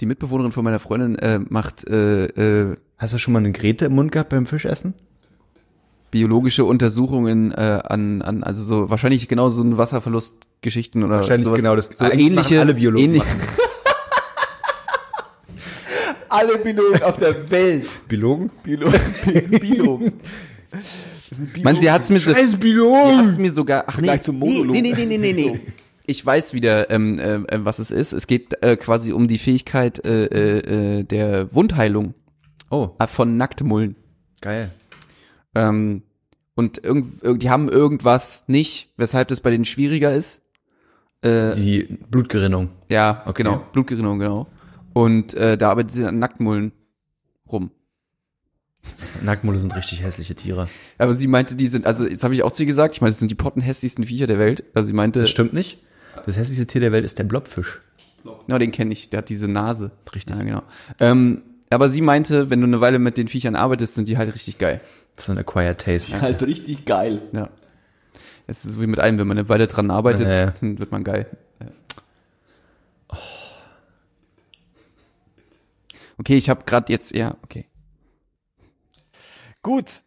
Die Mitbewohnerin von meiner Freundin äh, macht äh, äh, Hast du schon mal eine Grete im Mund gehabt beim Fischessen? biologische Untersuchungen äh, an, an, also so wahrscheinlich genau so ein Wasserverlustgeschichten oder Wahrscheinlich sowas. genau das. so ähnliche, alle Biologen ähnlich, machen Alle Biologen auf der Welt. Biologen? Biologen. Biologen. Sind Man, sie hat's mir so, Scheiß sie Biologen! hat's mir sogar, ach nee, nee, nee, nee, nee, nee, nee, nee. Ich weiß wieder, ähm, äh, äh, was es ist. Es geht äh, quasi um die Fähigkeit äh, äh, äh, der Wundheilung Oh, äh, von Nacktmullen. geil. Ähm, und irgend, irg- die haben irgendwas nicht, weshalb das bei denen schwieriger ist. Äh, Die Blutgerinnung. ja, Okay. genau, Blutgerinnung, genau. Und äh, da arbeitet sie an Nacktmullen rum. Nacktmulle sind richtig hässliche Tiere. Aber sie meinte, die sind, also jetzt habe ich auch zu ihr gesagt, ich meine, das sind die pottenhässlichsten Viecher der Welt. Also sie meinte, Das stimmt nicht. Das hässlichste Tier der Welt ist der Blobfisch. Ja, den kenne ich. Der hat diese Nase. Richtig. Ja, genau. Ähm, aber sie meinte, wenn du eine Weile mit den Viechern arbeitest, sind die halt richtig geil. Das ist ein Acquired Taste. halt richtig geil. Ja. Es ist so wie mit allem, wenn man eine Weile dran arbeitet, ja. dann wird man geil. Ja. Okay, ich habe gerade jetzt, ja, okay. Gut.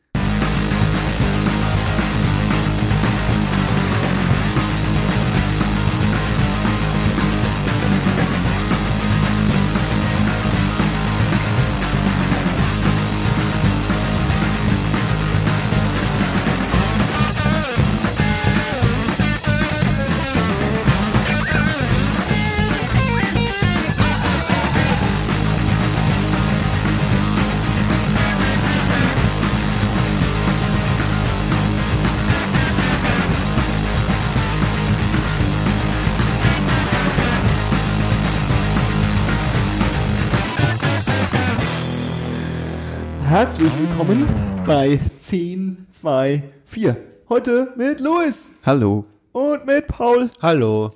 Herzlich willkommen bei 10, 2, 4. Heute mit Louis Hallo. und mit Paul. Hallo.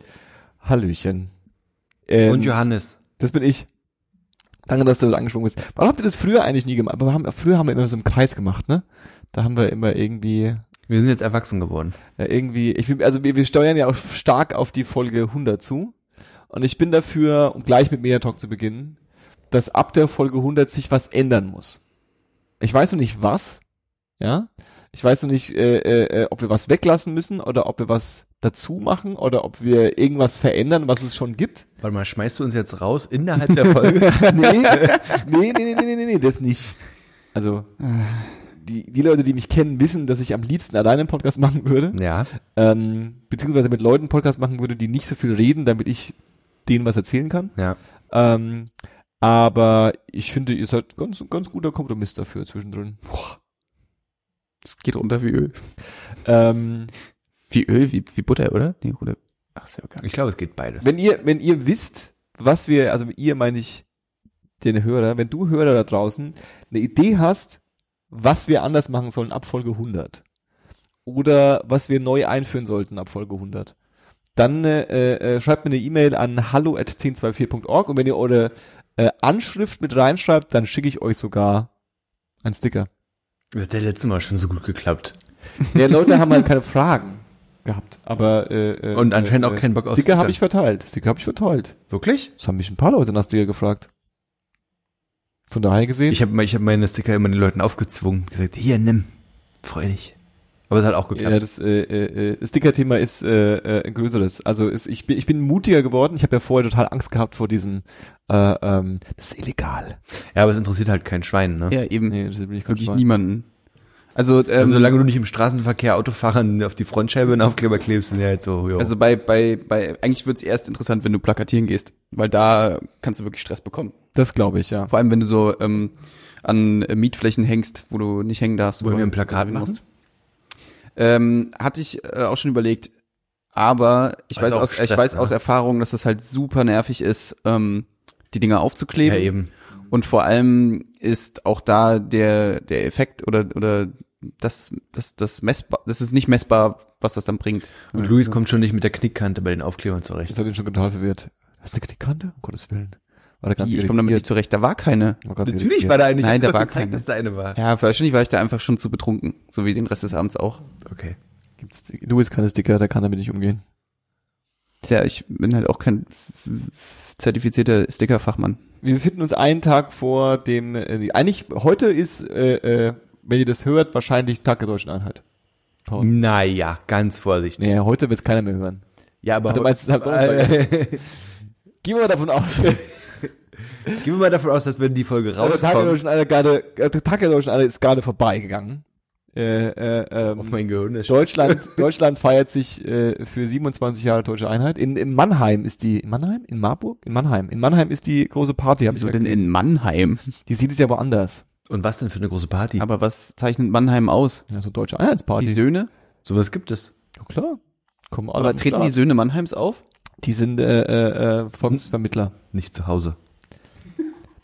Hallöchen. Ähm, Und Johannes. Das bin ich. Danke, dass du angesprungen bist. Warum habt ihr das früher eigentlich nie gemacht? Aber wir haben, früher haben wir immer so im Kreis gemacht, ne? Da haben wir immer irgendwie, Wir sind jetzt erwachsen geworden. ja, irgendwie, ich will, also wir, wir steuern ja auch stark auf die Folge 100 zu. Und ich bin dafür, um gleich mit Mediatalk zu beginnen, dass ab der Folge 100 sich was ändern muss. Ich weiß noch nicht was, ja? Ich weiß noch nicht, äh, äh, äh, ob wir was weglassen müssen oder ob wir was dazu machen oder ob wir irgendwas verändern, was es schon gibt. Warte mal, schmeißt du uns jetzt raus innerhalb der Folge? nee, nee, nee, nee, nee, nee, nee, das nicht. Also, die, die Leute, die mich kennen, wissen, dass ich am liebsten alleine einen Podcast machen würde. ja. Ähm, beziehungsweise mit Leuten einen Podcast machen würde, die nicht so viel reden, damit ich denen was erzählen kann. Ja. Ähm, aber ich finde, ihr seid ganz, ganz guter Kompromiss dafür zwischendrin. Es geht runter wie Öl. Ähm, Wie Öl, wie, wie Butter, oder? Nee, oder? Ach, ist ja gar nicht. Ich glaube, es geht beides. wenn ihr, wenn ihr wisst, was wir, also ihr meine ich den Hörer, wenn du Hörer da draußen eine Idee hast, was wir anders machen sollen ab Folge 100 oder was wir neu einführen sollten ab Folge 100, dann äh, äh, schreibt mir eine E-Mail an hallo@1024.org und wenn ihr eure äh, Anschrift mit reinschreibt, dann schicke ich euch sogar einen Sticker. das hat der letzte Mal schon so gut geklappt. Ja, Leute haben halt keine Fragen gehabt, aber äh, äh, Und anscheinend auch äh, keinen Bock auf Sticker Sticker. habe ich verteilt. Sticker habe ich verteilt. Wirklich? Das haben mich ein paar Leute nach Sticker gefragt. Von daher gesehen. Ich habe ich hab meine Sticker immer den Leuten aufgezwungen. Gesagt, hier, nimm. Freu dich. Aber es hat auch geklappt. ja, das, äh, äh, das Sticker-Thema ist äh, äh, ein größeres. Also ist, ich, bin, ich bin mutiger geworden. Ich habe ja vorher total Angst gehabt vor diesem, äh, ähm, das ist illegal. Ja, aber es interessiert halt kein Schwein, ne? Ja, eben. Nee, das will ich Wirklich nicht. niemanden. Also, ähm, Also solange du nicht im Straßenverkehr Autofahrern auf die Frontscheibe einen Aufkleber klebst, sind ja halt so, jo. Also bei, bei, bei, eigentlich wird's erst interessant, wenn du plakatieren gehst, weil da kannst du wirklich Stress bekommen. Das glaube ich, ja. Vor allem, wenn du so ähm, an äh, Mietflächen hängst, wo du nicht hängen darfst. Wollen wo wir du ein Plakat machen? musst. Ähm, hatte ich äh, auch schon überlegt, aber ich es weiß aus, ich Stress, weiß ne? aus Erfahrung, dass das halt super nervig ist, ähm, die Dinger aufzukleben. ja, eben. Und vor allem ist auch da der, der Effekt oder, oder das, das, das messbar, das ist nicht messbar, was das dann bringt. Und Luis kommt schon nicht mit der Knickkante bei den Aufklebern zurecht. Jetzt hat ihn schon total verwirrt. Hast du eine Kante? Um Gottes Willen. Da ganz Wie, ich komme damit nicht zurecht, da war keine. War Natürlich irritiert. war da eine. Ich Nein, da war gezeigt, keine. dass da eine war. Ja, wahrscheinlich war ich da einfach schon zu betrunken, so wie den Rest des Abends auch. Okay. Gibt's, Louis keine Sticker, der kann damit nicht umgehen. Ja, ich bin halt auch kein zertifizierter Stickerfachmann. Wir befinden uns einen Tag vor dem, äh, eigentlich, heute ist, äh, äh, wenn ihr das hört, wahrscheinlich Tag der Deutschen Einheit. Paul. Naja, ganz vorsichtig. Nee, heute wird es keiner mehr hören. Ja, aber Du meinst, es ist halt Gehen wir mal davon aus. Gehen wir mal davon aus, dass wenn die Folge Aber der Tag der rauskommt. Deutschen Einheit gerade, der Tag der Deutschen Einheit ist gerade vorbeigegangen. Äh, äh, ähm, Oh mein Gehirn ist Deutschland, Deutschland feiert sich äh, für 27 Jahre Deutsche Einheit. In, in Mannheim ist die, in Mannheim? In Marburg? In Mannheim. In Mannheim ist die große Party. Ich Wieso denn gesehen. in Mannheim? Die sieht es ja woanders. Und was denn für eine große Party? Aber was zeichnet Mannheim aus? Ja, so Deutsche Die Einheitsparty. Söhne? Sowas gibt es. Ja, klar. Kommen alle Aber treten Start. die Söhne Mannheims auf? Die sind äh, äh, äh, Volksvermittler. Nicht zu Hause.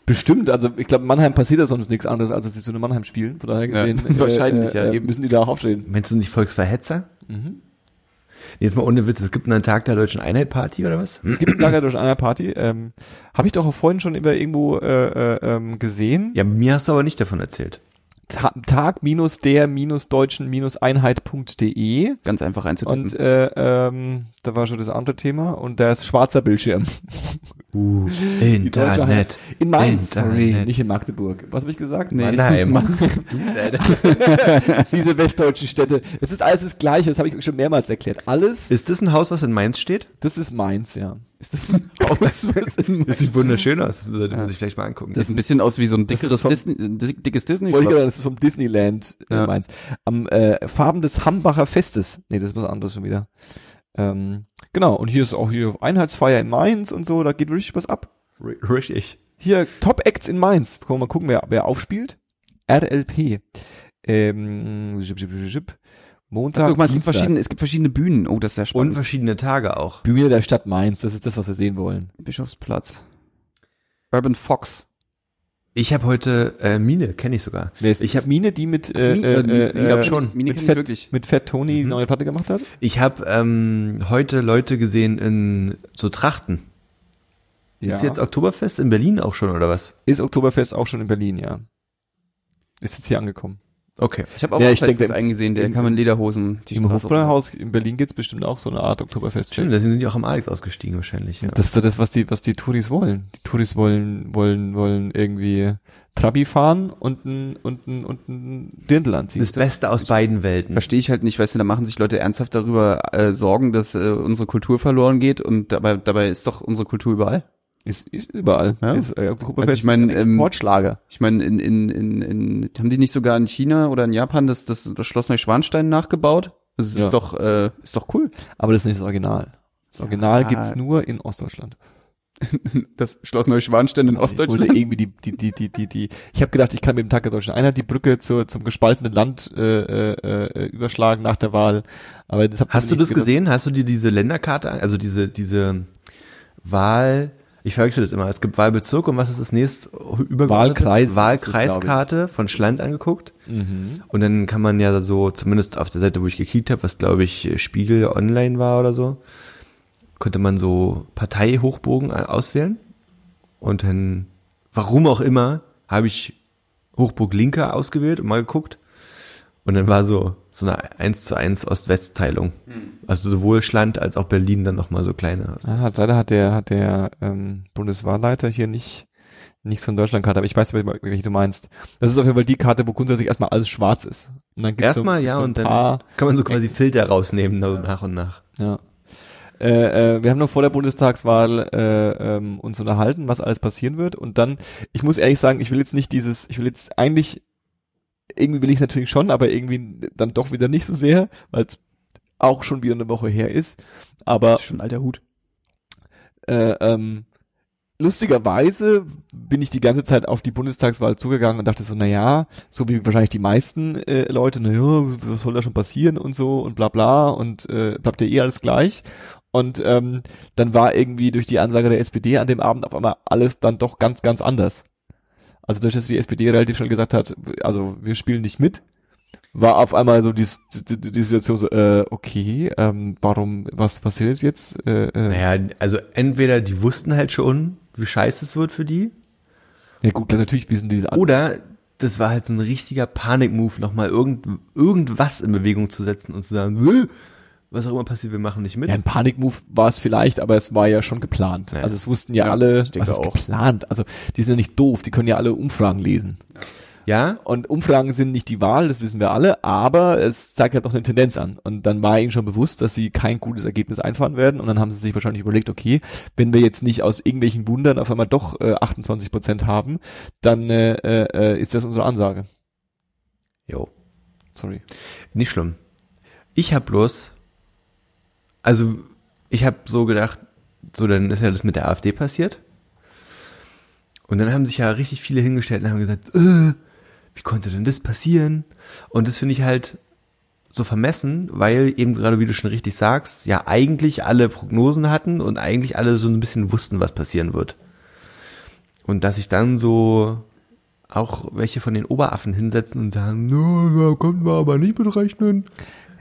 Bestimmt, also ich glaube, in Mannheim passiert ja sonst nichts anderes, als dass sie so eine Mannheim spielen. Von daher Ja, gesehen, wahrscheinlich, äh, ja, äh, eben. müssen die da auch auftreten. Meinst du nicht Volksverhetzer? Mhm. Jetzt mal ohne Witz, es gibt einen Tag der Deutschen Einheit Party oder was? Es gibt einen Lager durch einer Party. Ähm, Habe ich doch auch vorhin schon über irgendwo äh, äh, ähm, gesehen. Ja, mir hast du aber nicht davon erzählt. Ta Tag minus der minus deutschen minus Einheit.de Ganz einfach einzutippen. und äh, ähm, da war schon das andere Thema und da ist schwarzer Bildschirm. Uh, Internet. In Mainz, sorry, Internet. nicht in Magdeburg. Was habe ich gesagt? Nee. Mannheim. Mann. Diese westdeutschen Städte. Es ist alles das Gleiche, das habe ich euch schon mehrmals erklärt. Alles, Ist das ein Haus, was in Mainz steht? das ist Mainz, ja. ist das ein Haus? was in Das sieht wunderschön aus. Das sollte man Ja. sich vielleicht mal angucken. Das sieht ein bisschen aus wie so ein ist vom- Disney, dickes disney Wollte ich sagen, das ist vom Disneyland äh, Ja. Mainz. Am äh, Farben des Hambacher Festes. Nee, das ist was anderes schon wieder. Ähm, genau, und hier ist auch hier Einheitsfeier in Mainz und so, da geht richtig was ab. Richtig. Hier, Top Acts in Mainz. Können wir mal gucken, wer, wer aufspielt. RLP. Ähm, zip, zip, zip. Montag, Also, guck mal, es gibt verschiedene, es gibt verschiedene Bühnen. Oh, das ist ja Und spannend. verschiedene Tage auch. Bühne der Stadt Mainz, das ist das, was wir sehen wollen. Bischofsplatz. Urban Fox. Ich habe heute äh, Mine, kenne ich sogar. Ist Ich das hab- Mine, die mit, äh, äh, äh, ich schon. Mit Fett, wirklich. mit Tony die Mhm. neue Platte gemacht hat? Ich habe ähm, heute Leute gesehen in so Trachten. Ist jetzt Oktoberfest in Berlin auch schon oder was? Ist Oktoberfest auch schon in Berlin, ja. Ist jetzt hier angekommen. Okay. Ich habe auch Ja, ich denke, letztens einen gesehen, der im- kam in Lederhosen die Im Hofbräuhaus in Berlin gibt's bestimmt auch so eine Art Oktoberfest. Stimmt, deswegen sind die auch am Alex ausgestiegen wahrscheinlich. Ja. Das ist doch das, was die, was die Touris wollen. Die Touris wollen, wollen, wollen irgendwie Trabi fahren und ein, und ein, und ein Dirndl anziehen. Das Beste aus beiden Welten. Verstehe ich halt nicht, weißt du, da machen sich Leute ernsthaft darüber äh, Sorgen, dass äh, unsere Kultur verloren geht und dabei, dabei ist doch unsere Kultur überall. Ist, ist überall. Ja. Ist, äh, Also ich mein, ist ein ähm, Exportschlager. Ich meine, in, in, in, in, haben die nicht sogar in China oder in Japan das, das, das Schloss Neuschwanstein nachgebaut? Das ist Ja. doch, äh, ist doch cool. Aber das ist nicht das Original. Das Original Ja. gibt's nur in Ostdeutschland. Das Schloss Neuschwanstein in Oder Ostdeutschland. irgendwie die, die, die, die, die, die. Ich habe gedacht, ich kann mit dem Tag der Deutschen Einheit die Brücke zur, zum gespaltenen Land äh, äh, äh, überschlagen nach der Wahl. Aber das Hast du nicht das gedacht. gesehen? Hast du dir diese Länderkarte, an- also diese, diese Wahl, ich verwechsel das immer, es gibt Wahlbezirk und was ist das nächste? Wahlkreis es, Wahlkreiskarte von Schland angeguckt. Mhm. Und dann kann man ja so, zumindest auf der Seite, wo ich gekickt habe, was glaube ich Spiegel online war oder so, konnte man so Parteihochbogen auswählen. Und dann, warum auch immer, habe ich Hochburg Linke ausgewählt und mal geguckt. Und dann war so, so eine 1 zu 1 Ost-West-Teilung. Also sowohl Schland als auch Berlin dann nochmal so kleine. Ah, leider hat der, hat der ähm, Bundeswahlleiter hier nicht, nicht so eine Deutschlandkarte, aber ich weiß, welche welche du meinst. Das ist auf jeden Fall die Karte, wo grundsätzlich erstmal alles schwarz ist. Und dann gibt's Erstmal, so, ja, so und dann kann man so quasi Filter rausnehmen, so nach und nach. ja. Äh, äh, wir haben noch vor der Bundestagswahl äh, ähm, uns unterhalten, was alles passieren wird. Und dann, ich muss ehrlich sagen, ich will jetzt nicht dieses, ich will jetzt eigentlich, irgendwie will ich es natürlich schon, aber irgendwie dann doch wieder nicht so sehr, weil es auch schon wieder eine Woche her ist. Aber Das ist schon ein alter Hut. äh, ähm, lustigerweise bin ich die ganze Zeit auf die Bundestagswahl zugegangen und dachte so, na ja, so wie wahrscheinlich die meisten äh, Leute, na ja, was soll da schon passieren und so und bla bla und äh, bleibt ja eh alles gleich. Und ähm, dann war irgendwie durch die Ansage der SPD an dem Abend auf einmal alles dann doch ganz, ganz anders. Also durch dass die SPD relativ schnell gesagt hat, also wir spielen nicht mit, war auf einmal so die, die, die Situation so, äh, okay, ähm, warum, was passiert jetzt? Äh, äh, Naja, also entweder die wussten halt schon, wie scheiße es wird für die, Ja gut, klar, natürlich wissen die diese An oder das war halt so ein richtiger Panikmove, nochmal irgend, irgendwas in Bewegung zu setzen und zu sagen, "Äh, was auch immer passiert, wir machen nicht mit. Ja, ein Panikmove war es vielleicht, aber es war ja schon geplant. Ja. Also es wussten ja, Ja, alle, ich denke was ist auch. geplant. Also die sind ja nicht doof, die können ja alle Umfragen lesen. Ja, Und Umfragen sind nicht die Wahl, das wissen wir alle, aber es zeigt halt doch eine Tendenz an. Und dann war ihnen schon bewusst, dass sie kein gutes Ergebnis einfahren werden. Und dann haben sie sich wahrscheinlich überlegt, okay, wenn wir jetzt nicht aus irgendwelchen Wundern auf einmal doch äh, 28 Prozent haben, dann äh, äh, ist das unsere Ansage. jo. Sorry. Nicht schlimm. Ich habe bloß, also ich habe so gedacht, so dann ist ja das mit der AfD passiert. Und dann haben sich ja richtig viele hingestellt und haben gesagt, äh, wie konnte denn das passieren? Und das finde ich halt so vermessen, weil eben gerade wie du schon richtig sagst, ja eigentlich alle Prognosen hatten und eigentlich alle so ein bisschen wussten, was passieren wird. Und dass sich dann so auch welche von den Oberaffen hinsetzen und sagen, no, da konnten wir aber nicht mitrechnen.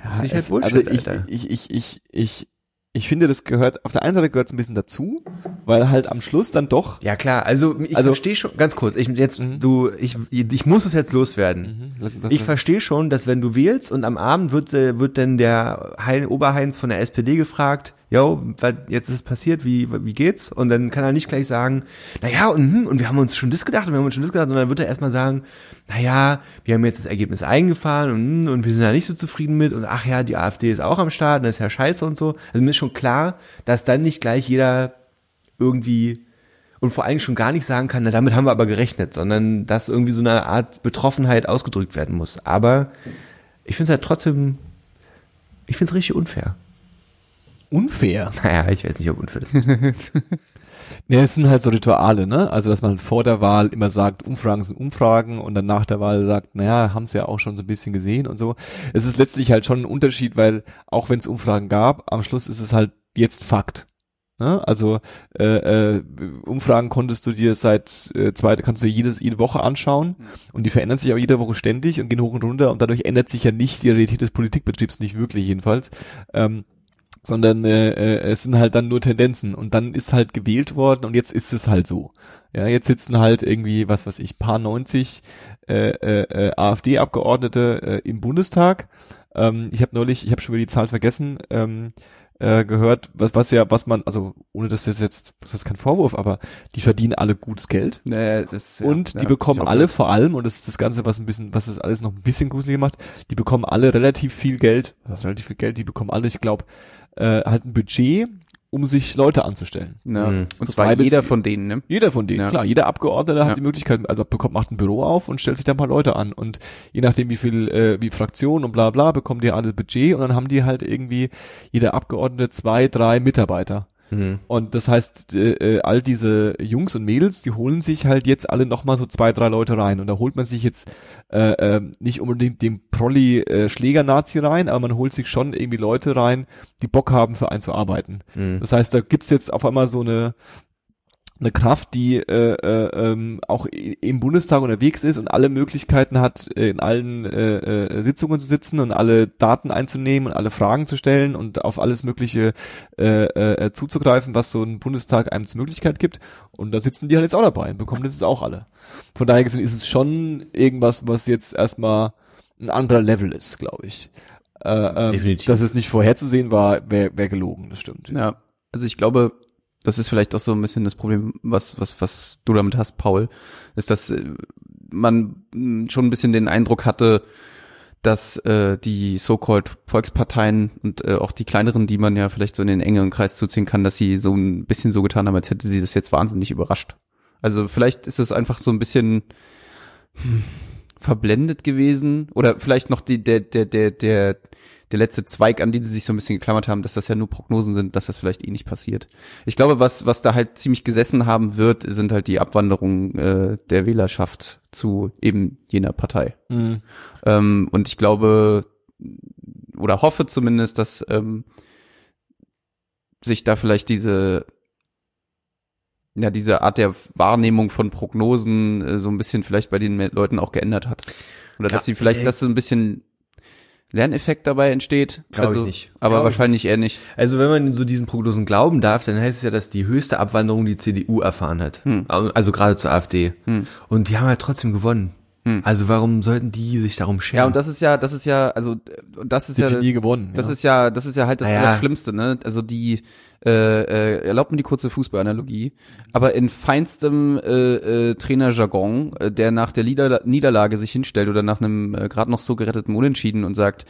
Ja, ich halt Bullshit, also ich, ich, ich, ich, ich, ich finde, das gehört, auf der einen Seite gehört es ein bisschen dazu, weil halt am Schluss dann doch, Ja klar, also ich Also- verstehe schon, ganz kurz, ich jetzt, Mhm. du, ich, ich muss es jetzt loswerden. lass- lass Ich verstehe schon, dass wenn du wählst und am Abend wird, äh, wird dann der hein, Oberheinz von der SPD gefragt, yo, jetzt ist es passiert, wie, wie geht's? Und dann kann er nicht gleich sagen, naja, und, hm, und wir haben uns schon das gedacht und wir haben uns schon das gedacht, sondern dann wird er erstmal sagen, naja, wir haben jetzt das Ergebnis eingefahren und, hm, und wir sind da nicht so zufrieden mit und ach ja, die AfD ist auch am Start und das ist ja scheiße und so. Also mir ist schon klar, dass dann nicht gleich jeder irgendwie und vor allem schon gar nicht sagen kann, na damit haben wir aber gerechnet, sondern dass irgendwie so eine Art Betroffenheit ausgedrückt werden muss. Aber ich finde es halt trotzdem, ich finde es richtig unfair. Unfair. Naja, ich weiß nicht, ob unfair das ist. Ja, es sind halt so Rituale, ne? Also, dass man vor der Wahl immer sagt, Umfragen sind Umfragen und dann nach der Wahl sagt, naja, haben es ja auch schon so ein bisschen gesehen und so. Es ist letztlich halt schon ein Unterschied, weil auch wenn es Umfragen gab, am Schluss ist es halt jetzt Fakt. Ne? Also äh, äh, Umfragen konntest du dir seit äh, zwei, kannst du dir jedes, jede Woche anschauen und die verändern sich auch jede Woche ständig und gehen hoch und runter und dadurch ändert sich ja nicht die Realität des Politikbetriebs, nicht wirklich jedenfalls. Ähm, sondern äh, äh, es sind halt dann nur Tendenzen und dann ist halt gewählt worden und jetzt ist es halt so. Ja, jetzt sitzen halt irgendwie, was weiß ich, paar 90 äh, äh, äh, AfD-Abgeordnete äh, im Bundestag. Ähm, ich habe neulich, ich habe schon wieder die Zahl vergessen, ähm, äh, gehört, was, was ja, was man, also ohne dass das jetzt, das ist kein Vorwurf, aber die verdienen alle gutes Geld. Nee, das, ja, Und die ja, bekommen alle gehört. vor allem, und das ist das Ganze, was ein bisschen, was das alles noch ein bisschen gruseliger macht, die bekommen alle relativ viel Geld, heißt relativ viel Geld, die bekommen alle, ich glaube, äh, halt ein Budget, um sich Leute anzustellen. Ja. Mhm. Und So zwar jeder von denen, ne? Jeder von denen, Ja. klar, jeder Abgeordnete hat Ja. die Möglichkeit, also bekommt, macht ein Büro auf und stellt sich da ein paar Leute an und je nachdem wie viel, äh, wie Fraktion und bla bla, bekommen die alle Budget und dann haben die halt irgendwie jeder Abgeordnete zwei, drei Mitarbeiter. Mhm. Und das heißt, äh, äh, all diese Jungs und Mädels, die holen sich halt jetzt alle nochmal so zwei, drei Leute rein. Und da holt man sich jetzt äh, äh, nicht unbedingt den Prolli-Schläger-Nazi rein, aber man holt sich schon irgendwie Leute rein, die Bock haben, für einen zu arbeiten. Mhm. Das heißt, da gibt's jetzt auf einmal so eine eine Kraft, die äh, äh, ähm, auch im Bundestag unterwegs ist und alle Möglichkeiten hat, äh, in allen äh, äh, Sitzungen zu sitzen und alle Daten einzunehmen und alle Fragen zu stellen und auf alles Mögliche äh, äh, zuzugreifen, was so ein Bundestag einem zur Möglichkeit gibt. Und da sitzen die halt jetzt auch dabei und bekommen das jetzt auch alle. Von daher gesehen ist es schon irgendwas, was jetzt erstmal ein anderer Level ist, glaube ich. Äh, ähm, Definitiv. Dass es nicht vorherzusehen war, wäre wär gelogen, das stimmt. Ja, also ich glaube, das ist vielleicht auch so ein bisschen das Problem, was, was, was du damit hast, Paul, ist, dass äh, man schon ein bisschen den Eindruck hatte, dass äh, die so-called Volksparteien und äh, auch die kleineren, die man ja vielleicht so in den engeren Kreis zuziehen kann, dass sie so ein bisschen so getan haben, als hätte sie das jetzt wahnsinnig überrascht. Also vielleicht ist es einfach so ein bisschen hm, verblendet gewesen oder vielleicht noch die der der der der der letzte Zweig, an den sie sich so ein bisschen geklammert haben, dass das ja nur Prognosen sind, dass das vielleicht eh nicht passiert. Ich glaube, was was da halt ziemlich gesessen haben wird, sind halt die Abwanderungen äh, der Wählerschaft zu eben jener Partei. Mhm. Ähm, und ich glaube oder hoffe zumindest, dass ähm, sich da vielleicht diese ja diese Art der Wahrnehmung von Prognosen äh, so ein bisschen vielleicht bei den Leuten auch geändert hat oder dass sie vielleicht äh, dass so ein bisschen Lerneffekt dabei entsteht. Glaub also, ich nicht. Aber Glaub ich wahrscheinlich eher nicht. Also wenn man so diesen Prognosen glauben darf, dann heißt es ja, dass die höchste Abwanderung die CDU erfahren hat. Hm. Also gerade zur AfD. Hm. Und die haben halt trotzdem gewonnen. Hm. Also warum sollten die sich darum scheren? Ja, und das ist ja, das ist ja, also das ist Die ja, nie gewonnen. das ja. ist ja, das ist ja halt das Naja. Allerschlimmste, ne? Also die, äh, äh, erlaubt mir die kurze Fußballanalogie, aber in feinstem äh, äh, Trainerjargon, äh, der nach der Nieder Niederlage sich hinstellt oder nach einem äh, gerade noch so geretteten Unentschieden und sagt,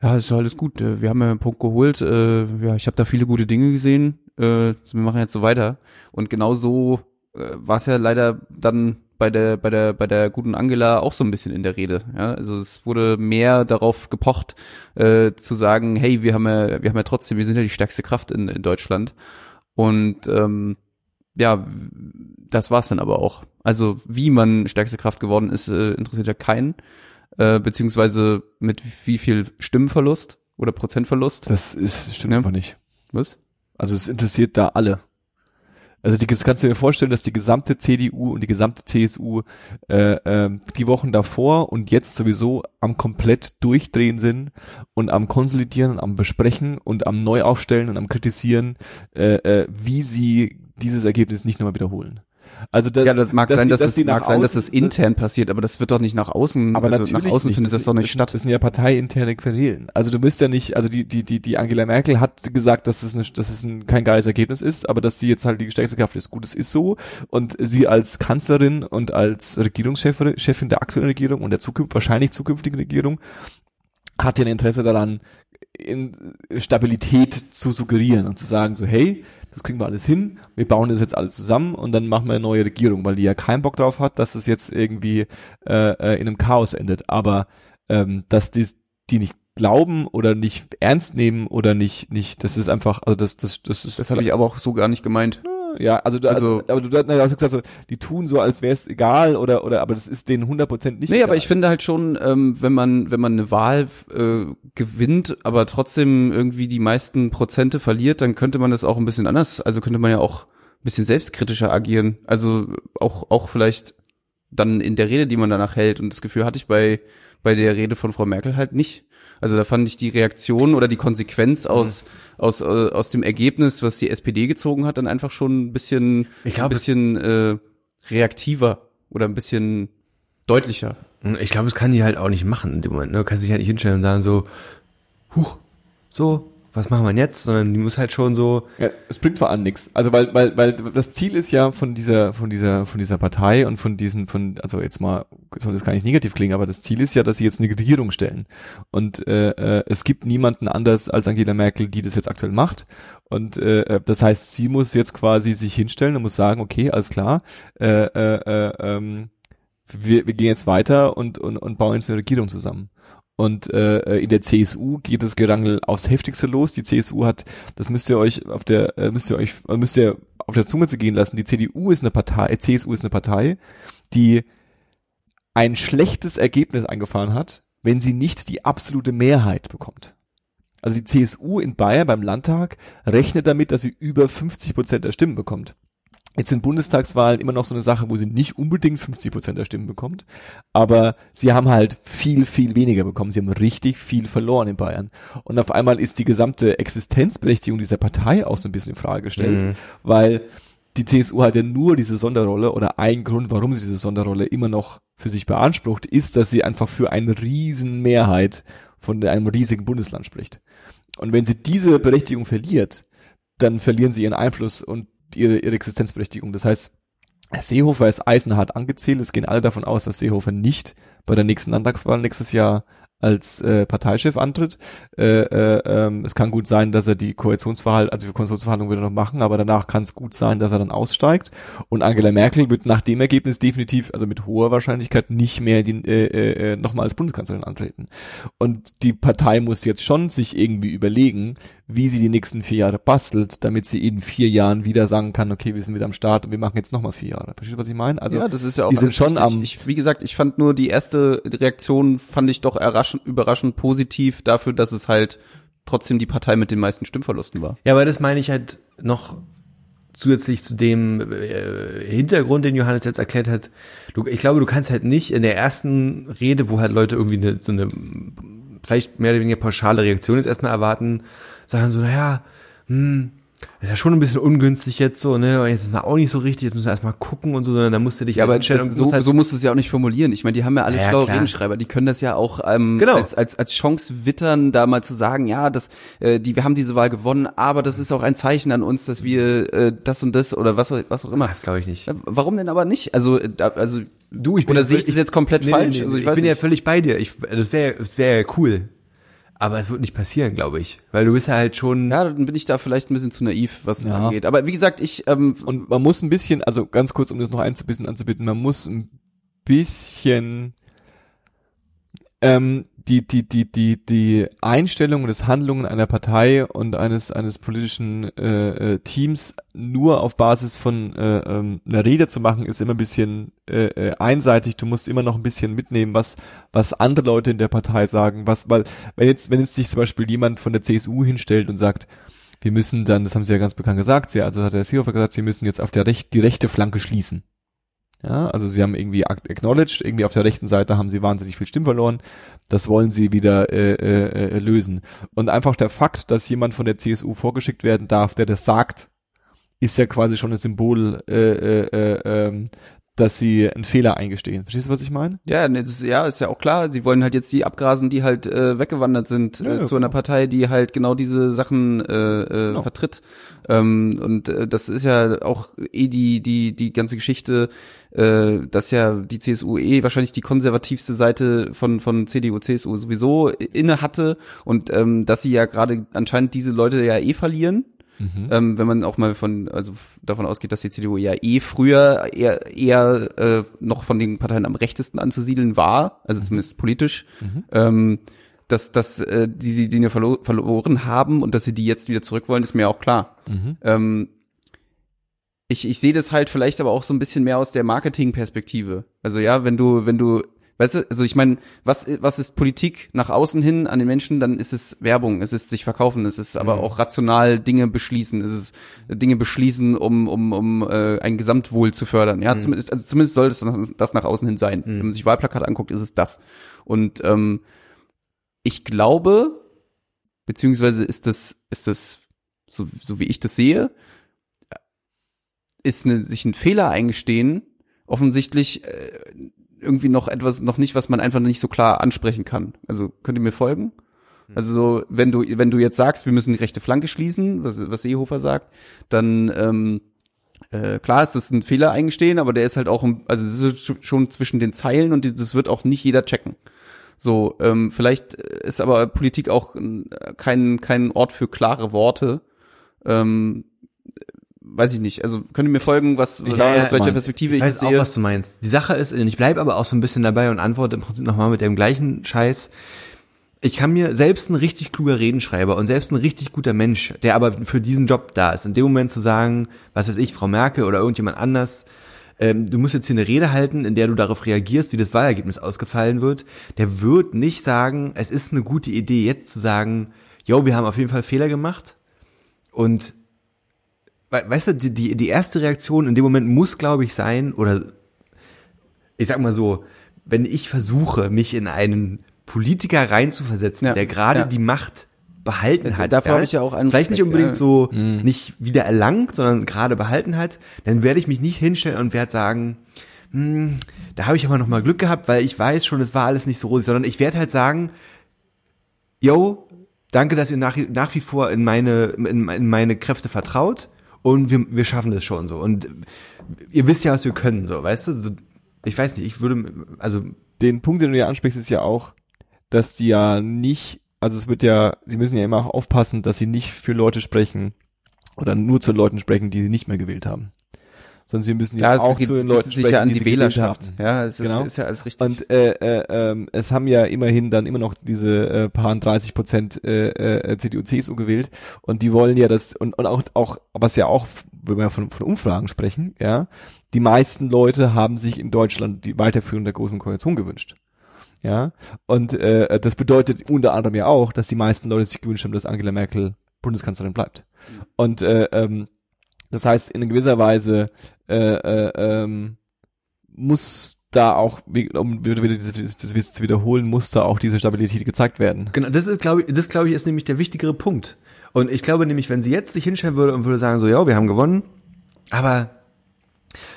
ja, ist alles gut, äh, wir haben ja einen Punkt geholt, äh, ja, ich habe da viele gute Dinge gesehen, äh, wir machen jetzt so weiter. Und genau so äh, war es ja leider dann bei der bei der bei der guten Angela auch so ein bisschen in der Rede. Ja, also es wurde mehr darauf gepocht äh, zu sagen, hey, wir haben ja wir haben ja trotzdem, wir sind ja die stärkste Kraft in, in Deutschland und ähm, ja, das war's dann aber auch. Also wie man stärkste Kraft geworden ist, äh, interessiert ja keinen, äh, beziehungsweise mit wie viel Stimmenverlust oder Prozentverlust. Das ist, stimmt Ja. einfach nicht. Was? Also es interessiert da alle. Also die, das kannst du dir vorstellen, dass die gesamte CDU und die gesamte CSU äh, ähm, die Wochen davor und jetzt sowieso am komplett durchdrehen sind und am konsolidieren und am besprechen und am Neuaufstellen und am kritisieren, äh, äh, wie sie dieses Ergebnis nicht nochmal wiederholen. Also da, Ja, das mag sein, die- dass, dass es mag sein, dass es intern passiert, aber das wird doch nicht nach außen, aber also natürlich nach außen nicht. findet das, doch nicht das, statt. Das sind ja parteiinterne Querelen. Also du bist ja nicht, also die, die, die, die Angela Merkel hat gesagt, dass es, eine, dass es ein, kein geiles Ergebnis ist, aber dass sie jetzt halt die stärkste Kraft ist. Gut, es ist so. Und sie als Kanzlerin und als Regierungschefin Chefin der aktuellen Regierung und der Zukunft, wahrscheinlich zukünftigen Regierung, hat ja ein Interesse daran, in Stabilität zu suggerieren und zu sagen so, hey, das kriegen wir alles hin, wir bauen das jetzt alles zusammen und dann machen wir eine neue Regierung, weil die ja keinen Bock drauf hat, dass es jetzt irgendwie äh, äh, in einem Chaos endet. Aber ähm, dass die, die nicht glauben oder nicht ernst nehmen oder nicht, nicht, das ist einfach, also das, das, das ist Das habe ich aber auch so gar nicht gemeint. Ja, also, du, also, Also- aber du, du hast gesagt, so, die tun so, als wäre es egal oder, oder, aber das ist denen 100% nicht Nee, aber egal. ich finde halt schon, ähm, wenn man, wenn man eine Wahl äh, gewinnt, aber trotzdem irgendwie die meisten Prozente verliert, dann könnte man das auch ein bisschen anders, also könnte man ja auch ein bisschen selbstkritischer agieren. Also auch, auch vielleicht dann in der Rede, die man danach hält. Und das Gefühl hatte ich bei, bei der Rede von Frau Merkel halt nicht. Also da fand ich die Reaktion oder die Konsequenz aus, aus, äh, aus dem Ergebnis, was die SPD gezogen hat, dann einfach schon ein bisschen, Ich glaube, ein bisschen äh, reaktiver oder ein bisschen deutlicher. Ich glaube, das kann die halt auch nicht machen in dem Moment. Ne? Du kannst dich halt nicht hinstellen und sagen so, huch, so, was machen wir jetzt? Sondern die muss halt schon so, Ja, es bringt vor allem nichts. Also weil, weil, weil das Ziel ist ja von dieser, von dieser, von dieser Partei und von diesen, von, also jetzt mal, soll das gar nicht negativ klingen, aber das Ziel ist ja, dass sie jetzt eine Regierung stellen. Und äh, äh, es gibt niemanden anders als Angela Merkel, die das jetzt aktuell macht. Und äh, äh, das heißt, sie muss jetzt quasi sich hinstellen und muss sagen, okay, alles klar, äh, äh, äh, ähm, wir, wir gehen jetzt weiter und, und, und bauen jetzt eine Regierung zusammen. Und äh, in der CSU geht das Gerangel aufs heftigste los. Die CSU hat, das müsst ihr euch auf der, äh, müsst ihr euch, äh, müsst ihr auf der Zunge zu gehen lassen. Die CDU ist eine Partei, äh, CSU ist eine Partei, die ein schlechtes Ergebnis eingefahren hat, wenn sie nicht die absolute Mehrheit bekommt. Also die CSU in Bayern beim Landtag rechnet damit, dass sie über 50 Prozent der Stimmen bekommt. Jetzt sind Bundestagswahlen immer noch so eine Sache, wo sie nicht unbedingt 50 Prozent der Stimmen bekommt, aber sie haben halt viel, viel weniger bekommen. Sie haben richtig viel verloren in Bayern. Und auf einmal ist die gesamte Existenzberechtigung dieser Partei auch so ein bisschen in Frage gestellt, Mhm. weil die CSU hat ja nur diese Sonderrolle oder ein Grund, warum sie diese Sonderrolle immer noch für sich beansprucht, ist, dass sie einfach für eine riesen Mehrheit von einem riesigen Bundesland spricht. Und wenn sie diese Berechtigung verliert, dann verlieren sie ihren Einfluss und ihre, ihre Existenzberechtigung. Das heißt, Seehofer ist eisenhart angezählt. Es gehen alle davon aus, dass Seehofer nicht bei der nächsten Landtagswahl nächstes Jahr als äh, Parteichef antritt. Äh, äh, ähm, es kann gut sein, dass er die Koalitionsverhandlungen, also die Koalitionsverhandlungen wird er noch machen, aber danach kann es gut sein, dass er dann aussteigt. Und Angela Merkel wird nach dem Ergebnis definitiv, also mit hoher Wahrscheinlichkeit, nicht mehr die, äh, äh, nochmal als Bundeskanzlerin antreten. Und die Partei muss jetzt schon sich irgendwie überlegen, wie sie die nächsten vier Jahre bastelt, damit sie in vier Jahren wieder sagen kann, okay, wir sind wieder am Start und wir machen jetzt nochmal vier Jahre. Verstehst du, was ich meine? Also ja, das ist ja auch die sind schon richtig. am- Ich, wie gesagt, ich fand nur die erste Reaktion fand ich doch überraschend, überraschend positiv dafür, dass es halt trotzdem die Partei mit den meisten Stimmverlusten war. ja, aber das meine ich halt noch zusätzlich zu dem äh, Hintergrund, den Johannes jetzt erklärt hat. Du, ich glaube, du kannst halt nicht in der ersten Rede, wo halt Leute irgendwie eine, so eine vielleicht mehr oder weniger pauschale Reaktion jetzt erstmal erwarten, sagen so, naja, hm, Das ist ja schon ein bisschen ungünstig jetzt so, ne? Jetzt ist wir auch nicht so richtig, jetzt müssen wir erstmal gucken und so, sondern da musst du dich Ja, aber das, so, musst halt- so musst du es ja auch nicht formulieren. Ich meine, die haben ja alle Ja, schlaue klar. Redenschreiber, die können das ja auch ähm, Genau. als, als, als Chance wittern, da mal zu sagen, ja, das, äh, die, wir haben diese Wahl gewonnen, aber das ist auch ein Zeichen an uns, dass wir äh, das und das oder was, was auch immer. das glaube ich nicht. Ja, Warum denn aber nicht? Also, äh, da- also Du, ich oder ja sehe ich das jetzt komplett Nee, falsch? Nee, nee, also ich, ich bin ja nicht. völlig bei dir. Ich, das wäre das wäre ja cool. Aber es wird nicht passieren, glaube ich. Weil du bist ja halt schon. ja, dann bin ich da vielleicht ein bisschen zu naiv, was es Ja. angeht. Aber wie gesagt, ich ähm, Und man muss ein bisschen, also ganz kurz, um das noch ein bisschen anzubieten, man muss ein bisschen ähm, die, die, die, die, die Einstellung und das Handlungen einer Partei und eines, eines politischen äh, äh, Teams nur auf Basis von äh, ähm, einer Rede zu machen, ist immer ein bisschen äh, äh, einseitig. Du musst immer noch ein bisschen mitnehmen, was, was andere Leute in der Partei sagen, was, weil, wenn jetzt, wenn jetzt sich zum Beispiel jemand von der CSU hinstellt und sagt, wir müssen dann, das haben sie ja ganz bekannt gesagt, sie, also hat der Seehofer gesagt, sie müssen jetzt auf der Recht, die rechte Flanke schließen. Ja, also sie haben irgendwie acknowledged, irgendwie auf der rechten Seite haben sie wahnsinnig viel Stimmen verloren. Das wollen sie wieder äh, äh, äh, lösen. Und einfach der Fakt, dass jemand von der CSU vorgeschickt werden darf, der das sagt, ist ja quasi schon ein Symbol, äh, äh, äh, ähm, dass sie einen Fehler eingestehen. Verstehst du, was ich meine? Ja, ne, das, ja, ist ja auch klar. Sie wollen halt jetzt die abgrasen, die halt äh, weggewandert sind Ja, äh, ja, zu einer genau. Partei, die halt genau diese Sachen äh, äh, Genau. vertritt. Ähm, und äh, das ist ja auch eh die die die ganze Geschichte, äh, dass ja die CSU eh wahrscheinlich die konservativste Seite von von CDU CSU sowieso inne hatte und ähm, dass sie ja gerade anscheinend diese Leute ja eh verlieren. Ähm, wenn man auch mal von, also davon ausgeht, dass die CDU ja eh früher eher, eher äh, noch von den Parteien am rechtesten anzusiedeln war, also zumindest politisch, ähm, dass, dass äh, die sie die verlo verloren haben und dass sie die jetzt wieder zurück wollen, ist mir auch klar. Ähm, ich, ich sehe das halt vielleicht aber auch so ein bisschen mehr aus der Marketingperspektive. Also ja, wenn du, wenn du, weißt du, also ich meine, was, was ist Politik nach außen hin an den Menschen, dann ist es Werbung, es ist sich verkaufen, es ist aber auch rational Dinge beschließen, es ist Dinge beschließen, um, um, um äh, ein Gesamtwohl zu fördern. Ja, zumindest, also zumindest soll das, das nach außen hin sein. Wenn man sich Wahlplakate anguckt, ist es das. Und ähm, ich glaube, beziehungsweise ist das, ist das, so, so wie ich das sehe, ist eine, sich ein Fehler eingestehen, offensichtlich äh, irgendwie noch etwas, noch nicht, was man einfach nicht so klar ansprechen kann. Also könnt ihr mir folgen? Also so, wenn du, wenn du jetzt sagst, wir müssen die rechte Flanke schließen, was, was Seehofer sagt, dann ähm, äh, klar ist das ein Fehler eingestehen, aber der ist halt auch, also das ist schon zwischen den Zeilen und das wird auch nicht jeder checken. So, ähm, vielleicht ist aber Politik auch kein, kein Ort für klare Worte. Ähm, weiß ich nicht. Also könnt ihr mir folgen, was Ja, ja, aus welcher Mann. Perspektive Ich ich, weiß das auch, sehe? was du meinst. Die Sache ist, und ich bleibe aber auch so ein bisschen dabei und antworte im Prinzip nochmal mit dem gleichen Scheiß. Ich kann mir selbst ein richtig kluger Redenschreiber und selbst ein richtig guter Mensch, der aber für diesen Job da ist, in dem Moment zu sagen, was weiß ich, Frau Merkel oder irgendjemand anders, ähm, du musst jetzt hier eine Rede halten, in der du darauf reagierst, wie das Wahlergebnis ausgefallen wird, der wird nicht sagen, es ist eine gute Idee, jetzt zu sagen, yo, wir haben auf jeden Fall Fehler gemacht und weißt du, die, die, erste Reaktion in dem Moment muss, glaube ich, sein, oder ich sag mal so, wenn ich versuche, mich in einen Politiker reinzuversetzen, Ja, der gerade ja. die Macht behalten hat. Dafür habe ich ja auch einen Vielleicht nicht Respekt, unbedingt ja. so nicht wieder erlangt, sondern gerade behalten hat, dann werde ich mich nicht hinstellen und werde sagen, hm, da habe ich aber noch mal Glück gehabt, weil ich weiß schon, es war alles nicht so rosig, sondern ich werde halt sagen, yo, danke, dass ihr nach, nach wie vor in meine, in, in meine Kräfte vertraut und wir, wir schaffen das schon so. Und ihr wisst ja, was wir können, so, weißt du? So, ich weiß nicht, ich würde, also, den Punkt, den du ja ansprichst, ist ja auch, dass die ja nicht, also es wird ja, sie müssen ja immer auch aufpassen, dass sie nicht für Leute sprechen oder nur zu Leuten sprechen, die sie nicht mehr gewählt haben. Sondern sie müssen ja auch zu den Leuten sich sprechen, ja an die die Wählerschaft. Ja, es ist, Genau. ist ja alles richtig. Und äh, äh, ähm, es haben ja immerhin dann immer noch diese äh, paar 30 Prozent äh, äh, CDU, CSU gewählt und die wollen ja das und, und auch auch was ja auch wenn wir von, von Umfragen sprechen, ja, die meisten Leute haben sich in Deutschland die Weiterführung der großen Koalition gewünscht. Ja, und äh, das bedeutet unter anderem ja auch, dass die meisten Leute sich gewünscht haben, dass Angela Merkel Bundeskanzlerin bleibt. Und äh, ähm, das heißt, in gewisser Weise äh, äh, ähm, muss da auch, um das zu wiederholen, muss da auch diese Stabilität gezeigt werden. genau, das ist, glaube ich, das glaube ich, ist nämlich der wichtigere Punkt. Und ich glaube nämlich, wenn sie jetzt sich hinstellen würde und würde sagen so, ja, wir haben gewonnen, aber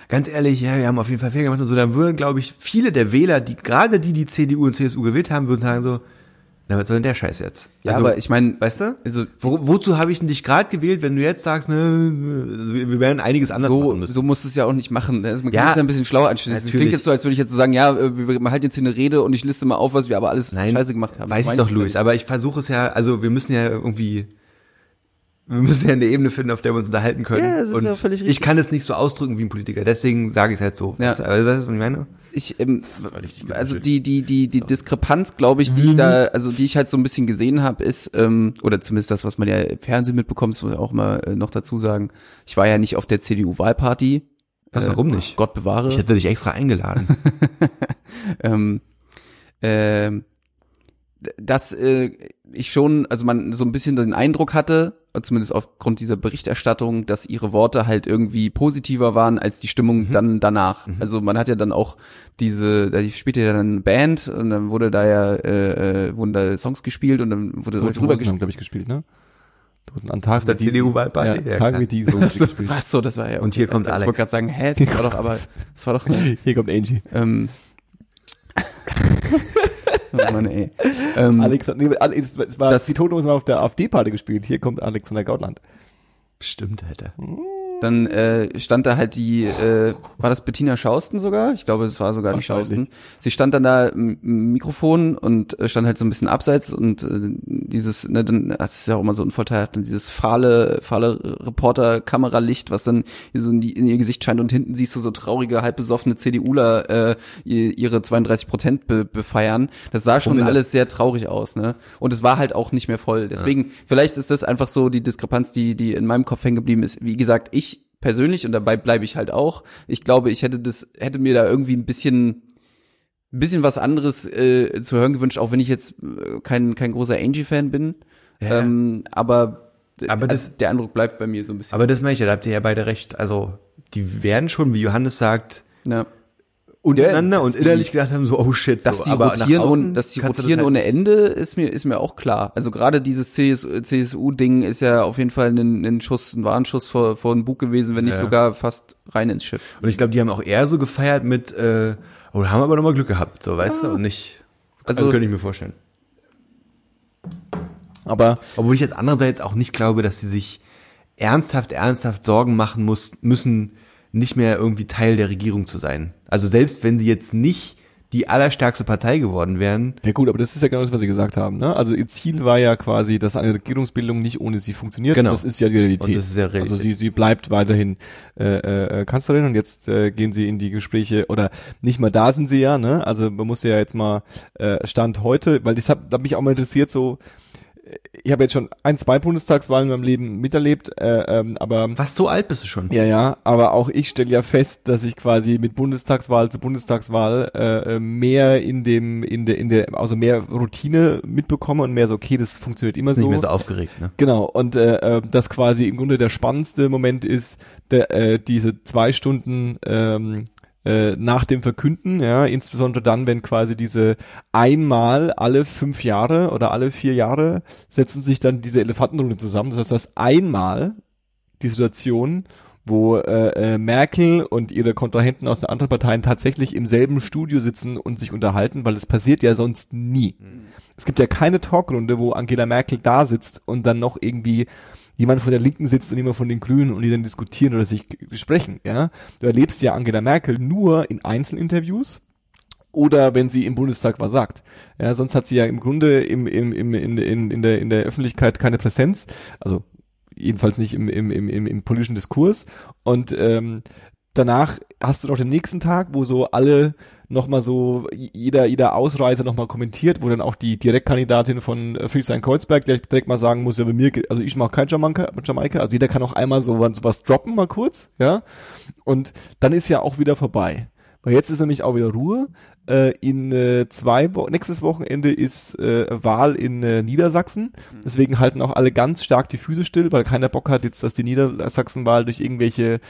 ganz ehrlich, ja, wir haben auf jeden Fall Fehler gemacht und so, dann würden, glaube ich, viele der Wähler, die gerade die, die CDU und CSU gewählt haben, würden sagen so, na, was soll denn der Scheiß jetzt? Ja, Also, aber ich meine, weißt du? also Wo, wozu habe ich denn dich gerade gewählt, wenn du jetzt sagst, ne, also wir werden einiges anders machen so, müssen. so musst du es ja auch nicht machen. Also man kann Ja, es ja ein bisschen schlauer anstellen. Es klingt jetzt so, als würde ich jetzt so sagen, ja, äh, wir halten jetzt hier eine Rede und ich liste mal auf, was wir aber alles Nein, scheiße gemacht haben. Weiß ich doch, Luis, aber ich versuche es ja, also wir müssen ja irgendwie, wir müssen ja eine Ebene finden, auf der wir uns unterhalten können. Ja, das ist und ja völlig ich richtig. kann es nicht so ausdrücken wie ein Politiker, deswegen sage ich es halt so. Ja. Das, aber das ist, was ich meine. Ich, ähm, also die die die die Diskrepanz, glaube ich, die Mhm. ich da, also die ich halt so ein bisschen gesehen habe, ist ähm, oder zumindest das, was man ja im Fernsehen mitbekommt, das muss ich auch mal äh, noch dazu sagen. Ich war ja nicht auf der CDU-Wahlparty. Was, warum nicht? Gott bewahre. Ich hätte dich extra eingeladen. ähm, ähm, d- dass äh, ich schon, also man so ein bisschen den Eindruck hatte, zumindest aufgrund dieser Berichterstattung, dass ihre Worte halt irgendwie positiver waren als die Stimmung dann danach. Also man hat ja dann auch diese, da spielte ja dann eine Band und dann wurde da ja äh, äh, wurden da Songs gespielt und dann wurde Toten drüber haben, glaube ich, gespielt, ne? Toten an Tag der CDU-Wahlparty? Ja, Ja, Tag diesen haben sie gespielt. Ach so, das war ja. Und hier okay. kommt Also, Alex. Ich wollte gerade sagen, hä, das war doch aber, das war doch Hier kommt Angie. ähm, oh Mann, ey. Ähm, Alex, nee, Alex, es war, Das- die Toten Hosen haben auf der AfD-Party gespielt. Hier kommt Alexander Gautland. Stimmt, hätte. Dann äh, stand da halt die, äh, war das Bettina Schausten sogar? Ich glaube, es war sogar die. Schausten. Sie stand dann da im Mikrofon und äh, stand halt so ein bisschen abseits und äh, dieses, ne, dann, das ist ja auch immer so ein Vorteil, hat dann dieses fahle, fahle Reporter-Kameralicht, was dann so in, die, in ihr Gesicht scheint und hinten siehst du so traurige, halb besoffene CDUler äh, ihr- ihre 32 Prozent be befeiern. Das sah schon Promille. alles sehr traurig aus, ne? Und es war halt auch nicht mehr voll. Deswegen, vielleicht ist das einfach so die Diskrepanz, die, die in meinem Kopf hängen geblieben ist. Wie gesagt, ich persönlich, und dabei bleibe ich halt auch, ich glaube, ich hätte das, hätte mir da irgendwie ein bisschen, ein bisschen was anderes äh, zu hören gewünscht, auch wenn ich jetzt äh, kein, kein großer Angie-Fan bin. Ja. Ähm, aber Aber also das- der Eindruck bleibt bei mir so ein bisschen. Aber das meine ich ja, da habt ihr ja beide recht. Also, die werden schon, wie Johannes sagt, ja. Untereinander Ja, und innerlich gedacht haben, so, oh shit, Dass so. die aber rotieren und dass die du das rotieren halt ohne nicht. Ende ist mir ist mir auch klar. Also gerade dieses CSU, CSU-Ding ist ja auf jeden Fall ein, ein Schuss, ein Warnschuss vor, vor ein Bug gewesen, wenn nicht Ja. sogar fast rein ins Schiff. Und ich glaube, die haben auch eher so gefeiert mit, äh, oh, da haben wir aber nochmal Glück gehabt, so, weißt du, und nicht, also, Also- könnte ich mir vorstellen. Aber Obwohl ich jetzt andererseits auch nicht glaube, dass sie sich ernsthaft, ernsthaft Sorgen machen muss, müssen, nicht mehr irgendwie Teil der Regierung zu sein. Also selbst wenn sie jetzt nicht die allerstärkste Partei geworden wären, Ja gut, aber das ist ja genau das, was Sie gesagt haben. Ne? Also Ihr Ziel war ja quasi, dass eine Regierungsbildung nicht ohne Sie funktioniert. Genau. Das ist ja die Realität. Und das ist ja Realität. Also sie, sie bleibt weiterhin äh, äh, Kanzlerin und jetzt äh, gehen Sie in die Gespräche oder nicht mal da sind Sie ja. Ne? Also man muss ja jetzt mal äh, Stand heute, weil das hat, hat mich auch mal interessiert so. Ich habe jetzt schon ein, zwei Bundestagswahlen in meinem Leben miterlebt, äh, ähm, aber was so alt bist du schon? ja, ja, aber auch ich stelle ja fest, dass ich quasi mit Bundestagswahl zu Bundestagswahl äh, äh, mehr in dem, in der, in der, also mehr Routine mitbekomme und mehr so, okay, das funktioniert immer Ist nicht so. mehr so aufgeregt, ne? Genau, und äh, äh, das quasi im Grunde der spannendste Moment ist, der, äh, diese zwei Stunden ähm, äh, nach dem Verkünden, ja, insbesondere dann, wenn quasi diese einmal alle fünf Jahre oder alle vier Jahre setzen sich dann diese Elefantenrunde zusammen. Das heißt, du hast einmal die Situation, wo äh, äh, Merkel und ihre Kontrahenten aus den anderen Parteien tatsächlich im selben Studio sitzen und sich unterhalten, weil das passiert ja sonst nie. Es gibt ja keine Talkrunde, wo Angela Merkel da sitzt und dann noch irgendwie jemand von der Linken sitzt und jemand von den Grünen und die dann diskutieren oder sich besprechen, ja. Du erlebst ja Angela Merkel nur in Einzelinterviews oder wenn sie im Bundestag was sagt. Ja, sonst hat sie ja im Grunde im, im, im, in, in, in, der, in der Öffentlichkeit keine Präsenz, also jedenfalls nicht im, im, im, im, im politischen Diskurs. Und ähm, danach hast du noch den nächsten Tag, wo so alle nochmal so, jeder, jeder Ausreißer nochmal kommentiert, wo dann auch die Direktkandidatin von äh, Friedrichshain-Kreuzberg direkt, direkt mal sagen muss, ja, bei mir, also ich mache kein Jamaika, Jamaika, also jeder kann auch einmal so was, was droppen, mal kurz, ja, und dann ist ja auch wieder vorbei. Weil jetzt ist nämlich auch wieder Ruhe. Äh, in äh, zwei Wo nächstes Wochenende ist äh, Wahl in äh, Niedersachsen. Deswegen halten auch alle ganz stark die Füße still, weil keiner Bock hat jetzt, dass die Niedersachsenwahl durch irgendwelche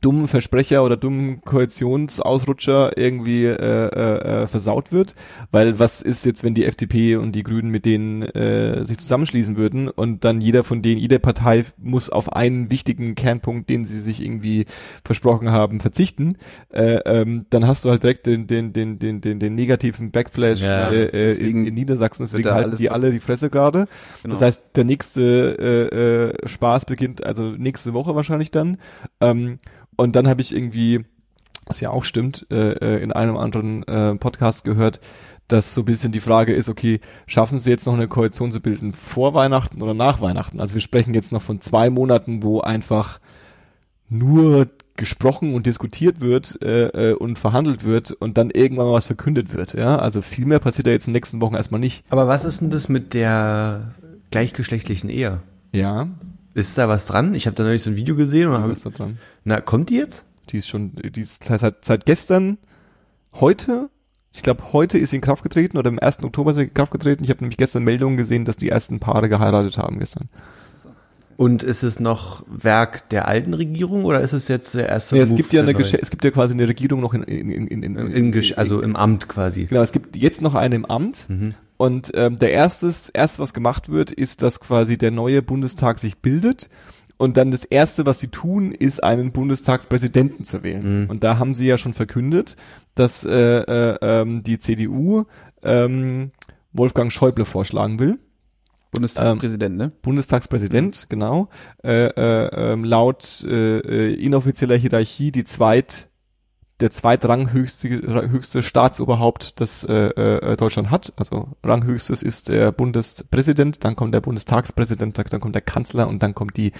dummen Versprecher oder dummen Koalitionsausrutscher irgendwie äh, äh, äh, versaut wird, weil was ist jetzt, wenn die FDP und die Grünen mit denen äh, sich zusammenschließen würden und dann jeder von denen, jede Partei muss auf einen wichtigen Kernpunkt, den sie sich irgendwie versprochen haben, verzichten, äh, ähm, dann hast du halt direkt den den den den den, den negativen Backflash Ja, äh, äh, in, in Niedersachsen, deswegen halten die alle die Fresse gerade. Genau. Das heißt, der nächste äh, äh, Spaß beginnt also nächste Woche wahrscheinlich dann. Ähm, und dann habe ich irgendwie, was ja auch stimmt, äh, äh, in einem anderen äh, Podcast gehört, dass so ein bisschen die Frage ist, okay, schaffen sie jetzt noch eine Koalition zu bilden vor Weihnachten oder nach Weihnachten? Also wir sprechen jetzt noch von zwei Monaten, wo einfach nur gesprochen und diskutiert wird äh, äh, und verhandelt wird und dann irgendwann mal was verkündet wird. Ja, also viel mehr passiert da jetzt in den nächsten Wochen erstmal nicht. Aber was ist denn das mit der gleichgeschlechtlichen Ehe? Ja, Ist da was dran? Ich habe da neulich so ein Video gesehen und da hab, bist du dran. na, kommt die jetzt? Die ist schon, die ist seit, seit, gestern, heute, ich glaube, heute ist sie in Kraft getreten oder am 1. Oktober ist sie in Kraft getreten. Ich habe nämlich gestern Meldungen gesehen, dass die ersten Paare geheiratet haben gestern. Und ist es noch Werk der alten Regierung oder ist es jetzt der erste Nee, es Move gibt ja eine? Gesche es gibt ja quasi eine Regierung noch in, in, in, in, in, in, Gesch- also im Amt quasi. Genau, es gibt jetzt noch eine im Amt und ähm, der erstes, erste, was gemacht wird, ist, dass quasi der neue Bundestag sich bildet und dann das erste, was sie tun, ist einen Bundestagspräsidenten zu wählen. Und da haben sie ja schon verkündet, dass äh, äh, ähm, die CDU ähm, Wolfgang Schäuble vorschlagen will. Bundestagspräsident, ne? Bundestagspräsident, genau, äh, äh, ähm, laut äh, äh, inoffizieller Hierarchie die zweit der zweitranghöchste höchste Staatsoberhaupt, das äh, äh, Deutschland hat. Also ranghöchstes ist der Bundespräsident, dann kommt der Bundestagspräsident, dann kommt der Kanzler und dann kommt die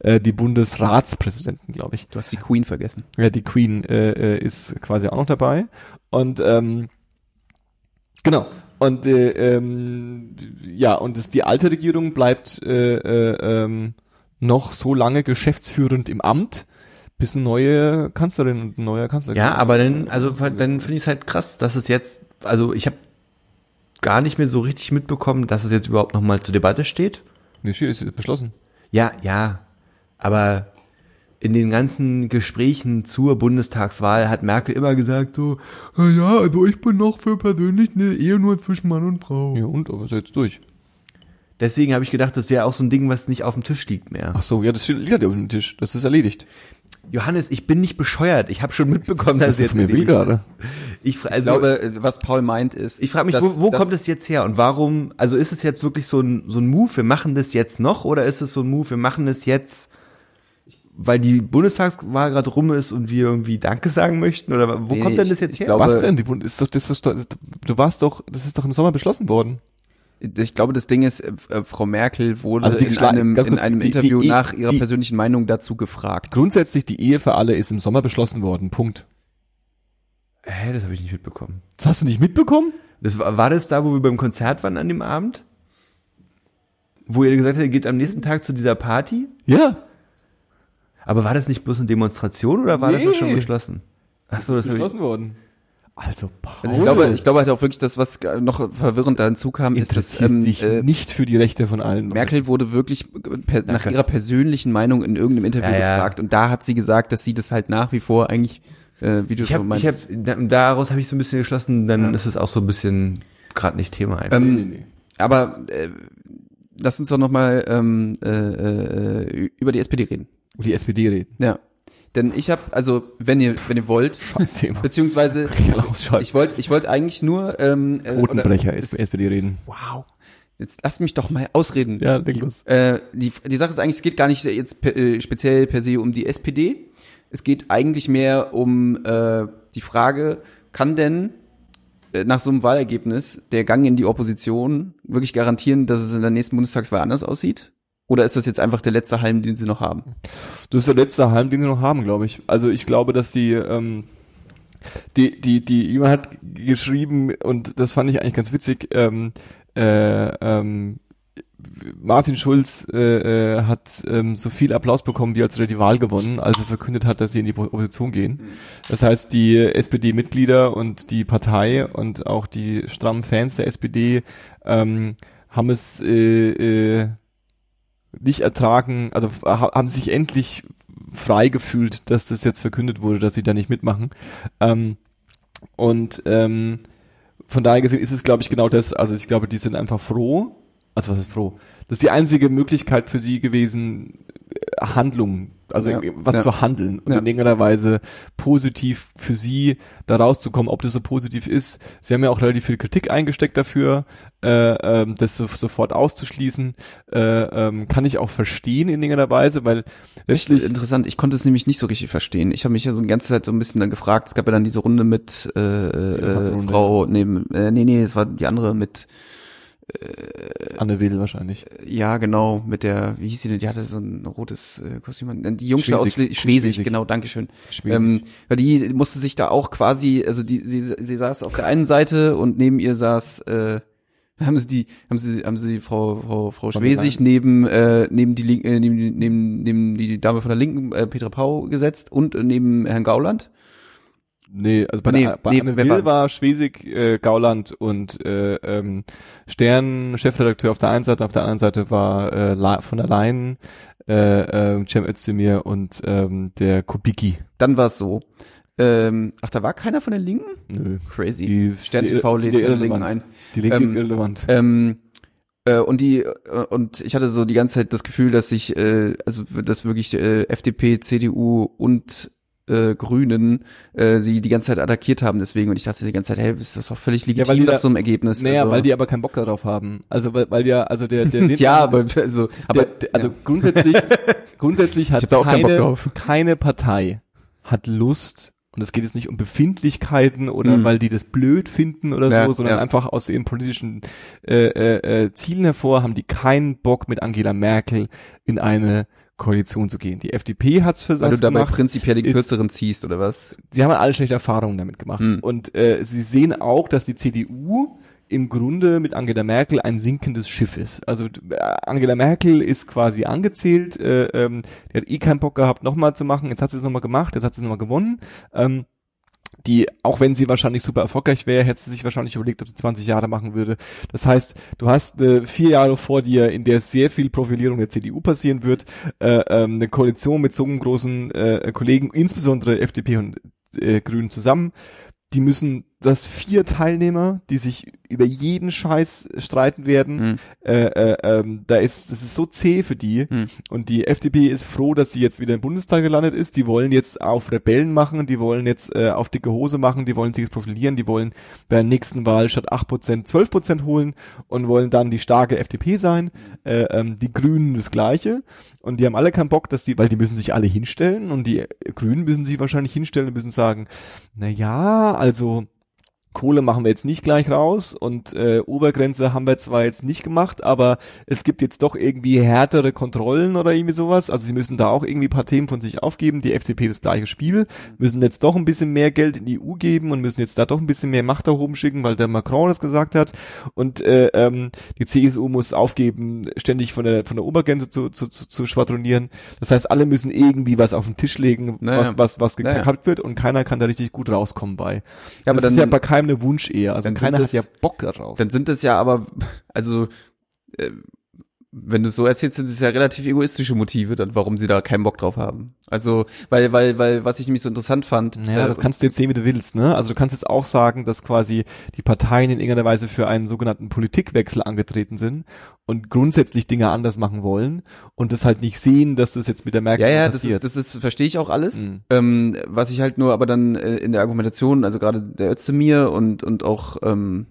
äh, die Bundesratspräsidenten, glaube ich. Du hast die Queen vergessen. Ja, die Queen äh, äh, ist quasi auch noch dabei. Und ähm, genau. Und äh, ähm, ja, und das, die alte Regierung bleibt äh, äh, ähm, noch so lange geschäftsführend im Amt, bis eine neue Kanzlerin und ein neuer Kanzler Ja, aber dann, also dann finde ich es halt krass, dass es jetzt, also ich habe gar nicht mehr so richtig mitbekommen, dass es jetzt überhaupt nochmal zur Debatte steht. Nee, steht, ist beschlossen. Ja, ja, aber in den ganzen Gesprächen zur Bundestagswahl hat Merkel immer gesagt so, "Ah ja, also ich bin noch für persönlich eine Ehe nur zwischen Mann und Frau. Ja, und, aber ist ja jetzt durch. Deswegen habe ich gedacht, das wäre auch so ein Ding, was nicht auf dem Tisch liegt mehr. Ach so, ja, das liegt halt auf dem Tisch. Das ist erledigt. Johannes, ich bin nicht bescheuert. Ich habe schon mitbekommen, dass es jetzt mir will gerade. Ich, fra- Ich also, glaube, was Paul meint ist. Ich frage mich, dass- wo, wo dass- kommt es jetzt her und warum, also ist es jetzt wirklich so ein, so ein Move, wir machen das jetzt noch oder ist es so ein Move, wir machen das jetzt, weil die Bundestagswahl gerade rum ist und wir irgendwie Danke sagen möchten oder wo Nee, kommt denn ich- das jetzt ich her? glaube- Was denn? Die Bund ist doch, das ist doch, du warst doch, das ist doch im Sommer beschlossen worden. Ich glaube, das Ding ist, äh, äh, Frau Merkel wurde Also die in einem, in einem die- die- Interview die- nach ihrer die- persönlichen Meinung dazu gefragt. Grundsätzlich die Ehe für alle ist im Sommer beschlossen worden. Punkt. Hä, das habe ich nicht mitbekommen. Das hast du nicht mitbekommen? Das war, war das da, wo wir beim Konzert waren an dem Abend? Wo ihr gesagt habt, ihr geht am nächsten Tag zu dieser Party? Ja. Aber war das nicht bloß eine Demonstration oder war das Nee. doch schon beschlossen? Ach so, das habe ich, beschlossen worden. Also, Paul, Also ich glaube, ich glaube halt auch wirklich, dass was äh, noch verwirrend da hinzukam, ist, dass interessiert ähm, sich äh, nicht für die Rechte von allen. Merkel wurde wirklich per, nach ihrer persönlichen Meinung in irgendeinem Interview Ja, ja. gefragt und da hat sie gesagt, dass sie das halt nach wie vor eigentlich, äh, wie du ich schon habe, ich hab, daraus habe ich so ein bisschen geschlossen, dann ist es auch so ein bisschen gerade nicht Thema einfach. Ähm, Nee, nee, nee. Aber äh, lass uns doch noch mal ähm, äh, äh, über die SPD reden. Und die SPD reden. Ja, denn ich habe, also wenn ihr wenn ihr wollt, beziehungsweise Ausschalten. ich wollte ich wollte eigentlich nur ähm, äh, Quotenbrecher ist SPD reden. Wow. Jetzt lasst mich doch mal ausreden. Ja, leg los. Äh, die, die Sache ist eigentlich, es geht gar nicht jetzt per, äh, speziell per se um die SPD. Es geht eigentlich mehr um äh, die Frage, kann denn äh, nach so einem Wahlergebnis der Gang in die Opposition wirklich garantieren, dass es in der nächsten Bundestagswahl anders aussieht? Oder ist das jetzt einfach der letzte Halm, den sie noch haben? Das ist der letzte Halm, den sie noch haben, glaube ich. Also ich glaube, dass sie ähm, die die die jemand hat geschrieben und das fand ich eigentlich ganz witzig. Ähm, äh, ähm, Martin Schulz äh, äh, hat ähm, so viel Applaus bekommen, wie als er die Wahl gewonnen, als er verkündet hat, dass sie in die Opposition gehen. Das heißt, die SPD-Mitglieder und die Partei und auch die strammen Fans der SPD ähm, haben es äh, äh, nicht ertragen, also ha- haben sich endlich frei gefühlt, dass das jetzt verkündet wurde, dass sie da nicht mitmachen. Ähm, und ähm, von daher gesehen ist es, glaube ich, genau das. Also ich glaube, die sind einfach froh. Also was ist froh? Das ist die einzige Möglichkeit für sie gewesen, äh, Handlungen, also Ja. was Ja. zu handeln und Ja. in irgendeiner Weise positiv für sie da rauszukommen. Ob das so positiv ist, sie haben ja auch relativ viel Kritik eingesteckt dafür, äh, ähm, das so, sofort auszuschließen, äh, ähm, kann ich auch verstehen in irgendeiner Weise, weil Richtig letztlich interessant. Ich konnte es nämlich nicht so richtig verstehen. Ich habe mich ja so die ganze Zeit so ein bisschen dann gefragt. Es gab ja dann diese Runde mit äh, äh. Frau, nee, äh, nee, nee, es war die andere mit, Anne Will wahrscheinlich. ja genau, mit der, wie hieß sie denn? Die hatte so ein rotes äh, Kostüm. an. Die Jungste aus Schwesig. Schle Schwesig, genau, Dankeschön. Schwesig. Ähm, weil die musste sich da auch quasi, also die, sie, sie saß auf der einen Seite und neben ihr saß, äh, haben sie die, haben sie, haben sie Frau, Frau, Frau Schwesig neben, äh, neben die, äh, neben, neben, neben die Dame von der Linken, äh, Petra Pau gesetzt und äh, neben Herrn Gauland. Nee, also bei, Nee, der, bei nee, Will war- Schwesig, äh, Gauland und äh, ähm, Stern, Chefredakteur auf der einen Seite, auf der anderen Seite war äh, La von der Leyen, äh, äh, Cem Özdemir und ähm, der Kubicki. Dann war es so. Ähm, ach, da war keiner von den Linken? Nö. Crazy. Die, Stern die- TV die lädt irrelevant. Linken ein. Die Linke Ähm, ist irrelevant. Ähm, äh, und die äh, und ich hatte so die ganze Zeit das Gefühl, dass sich äh, also dass wirklich äh, FDP, CDU und äh, Grünen äh, sie die ganze Zeit attackiert haben deswegen und ich dachte die ganze Zeit, hey, ist das doch völlig legitim weil die nach da- so einem Ergebnis. Naja, also, weil die aber keinen Bock darauf haben. Also weil, weil ja, also der, der ja, aber also aber der, also grundsätzlich, grundsätzlich hat keine, keine Partei hat Lust, und es geht jetzt nicht um Befindlichkeiten oder Mhm. weil die das blöd finden oder Ja, so, sondern ja. einfach aus ihren politischen äh, äh, äh, Zielen hervor haben die keinen Bock mit Angela Merkel in eine Koalition zu gehen. Die FDP hat's für weil du dabei gemacht. prinzipiell die ist- kürzeren ziehst oder was? Sie haben alle schlechte Erfahrungen damit gemacht. Mhm. Und äh, sie sehen auch, dass die CDU im Grunde mit Angela Merkel ein sinkendes Schiff ist. Also äh, Angela Merkel ist quasi angezählt, äh, ähm, die hat eh keinen Bock gehabt, nochmal zu machen. Jetzt hat sie es nochmal gemacht, jetzt hat sie es nochmal gewonnen. Ähm, die, auch wenn sie wahrscheinlich super erfolgreich wäre, hätte sie sich wahrscheinlich überlegt, ob sie 20 Jahre machen würde. Das heißt, du hast äh, vier Jahre vor dir, in der sehr viel Profilierung der CDU passieren wird, äh, ähm, eine Koalition mit so einem großen äh, Kollegen, insbesondere FDP und äh, Grünen zusammen. Die müssen, das vier Teilnehmer, die sich über jeden Scheiß streiten werden. Hm. Äh, äh, ähm, da ist, das ist so zäh für die. Hm. Und die FDP ist froh, dass sie jetzt wieder im Bundestag gelandet ist. Die wollen jetzt auf Rebellen machen, die wollen jetzt äh, auf dicke Hose machen, die wollen sich jetzt profilieren, die wollen bei der nächsten Wahl statt 8% 12% holen und wollen dann die starke FDP sein. Äh, ähm, die Grünen das gleiche. Und die haben alle keinen Bock, dass die, weil die müssen sich alle hinstellen und die Grünen müssen sich wahrscheinlich hinstellen und müssen sagen, na ja, also Kohle machen wir jetzt nicht gleich raus und äh, Obergrenze haben wir zwar jetzt nicht gemacht, aber es gibt jetzt doch irgendwie härtere Kontrollen oder irgendwie sowas. Also sie müssen da auch irgendwie ein paar Themen von sich aufgeben. Die FDP das gleiche Spiel, müssen jetzt doch ein bisschen mehr Geld in die EU geben und müssen jetzt da doch ein bisschen mehr Macht da oben schicken, weil der Macron das gesagt hat. Und äh, ähm, die CSU muss aufgeben, ständig von der von der Obergrenze zu, zu, zu, zu schwadronieren. Das heißt, alle müssen irgendwie was auf den Tisch legen, Naja. was was was Naja. gekappt wird und keiner kann da richtig gut rauskommen bei. Ja, aber das dann, ist ja bei keinem eine Wunschehe. Also dann keiner hat das- ja Bock darauf. dann sind es ja aber, also äh, wenn du es so erzählst, sind es ja relativ egoistische Motive, dann warum sie da keinen Bock drauf haben. Also, weil, weil, weil, was ich nämlich so interessant fand, Ja, äh, das kannst du jetzt sehen, wie du willst, ne? Also du kannst jetzt auch sagen, dass quasi die Parteien in irgendeiner Weise für einen sogenannten Politikwechsel angetreten sind und grundsätzlich Dinge anders machen wollen und das halt nicht sehen, dass das jetzt mit der Merkel Ja, ja, das passiert. ist, das ist, verstehe ich auch alles. Mhm. Ähm, was ich halt nur aber dann äh, in der Argumentation, also gerade der Özdemir und, und auch, ähm,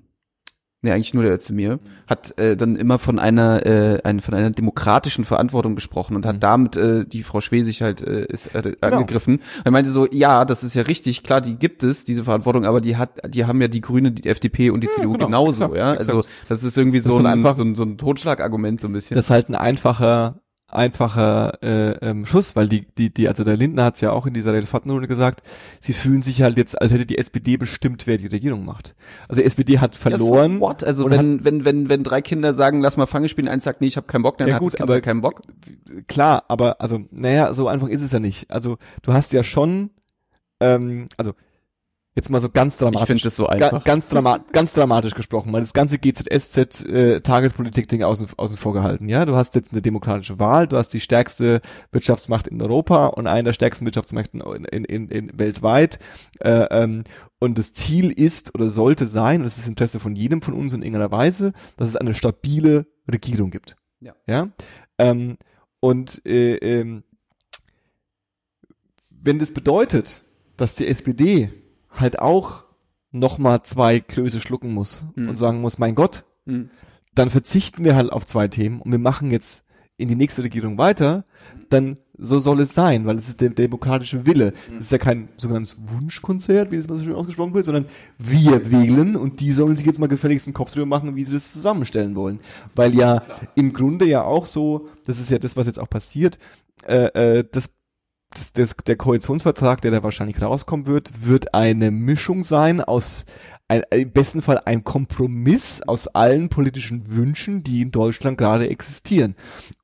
nee, eigentlich nur der Özdemir, hat äh, dann immer von einer, äh, ein, von einer demokratischen Verantwortung gesprochen und hat Mhm. damit äh, die Frau Schwesig halt äh, ist, äh, Genau. angegriffen. Er meinte so, ja, das ist ja richtig, klar, die gibt es, diese Verantwortung, aber die hat, die haben ja die Grüne, die FDP und die CDU genau, genauso, exakt, ja. exakt. Also das ist irgendwie so dann ein, einfach- so ein, so ein Totschlagargument so ein bisschen. Das ist halt ein einfacher einfacher äh, ähm, Schuss, weil die die die also der Lindner hat es ja auch in dieser Elefantenrunde gesagt, sie fühlen sich halt jetzt, als hätte die SPD bestimmt, wer die Regierung macht. Also die SPD hat verloren. Ja, so what? Also wenn, wenn, wenn, wenn drei Kinder sagen, lass mal Fange spielen, eins sagt, nee, ich habe keinen Bock, dann Ja, hat gut, das Kind aber- keinen Bock. klar, aber also, naja, so einfach ist es ja nicht. Also du hast ja schon, ähm, also Jetzt mal so ganz dramatisch. Ich finde das so Ga einfach. ganz, drama ganz dramatisch gesprochen, weil das ganze GZSZ äh, außen, außen vor gehalten. Ja, du hast jetzt eine demokratische Wahl, du hast die stärkste Wirtschaftsmacht in Europa und eine der stärksten Wirtschaftsmächten in, in, in, in weltweit. Äh, ähm, und das Ziel ist oder sollte sein, und das ist das Interesse von jedem von uns in irgendeiner Weise, dass es eine stabile Regierung gibt. Ja. Ja. Ähm, und äh, ähm, wenn das bedeutet, dass die SPD halt auch nochmal zwei Klöße schlucken muss Hm. und sagen muss, mein Gott, Hm. dann verzichten wir halt auf zwei Themen und wir machen jetzt in die nächste Regierung weiter, dann so soll es sein, weil es ist der demokratische Wille. Es ist ja kein sogenanntes Wunschkonzert, wie das mal so schön ausgesprochen wird, sondern wir wählen und die sollen sich jetzt mal gefälligst einen Kopf drüber machen, wie sie das zusammenstellen wollen. Weil ja im Grunde ja auch so, das ist ja das, was jetzt auch passiert, äh, äh, das das, das, der Koalitionsvertrag, der da wahrscheinlich rauskommen wird, wird eine Mischung sein aus ein, im besten Fall ein Kompromiss aus allen politischen Wünschen, die in Deutschland gerade existieren.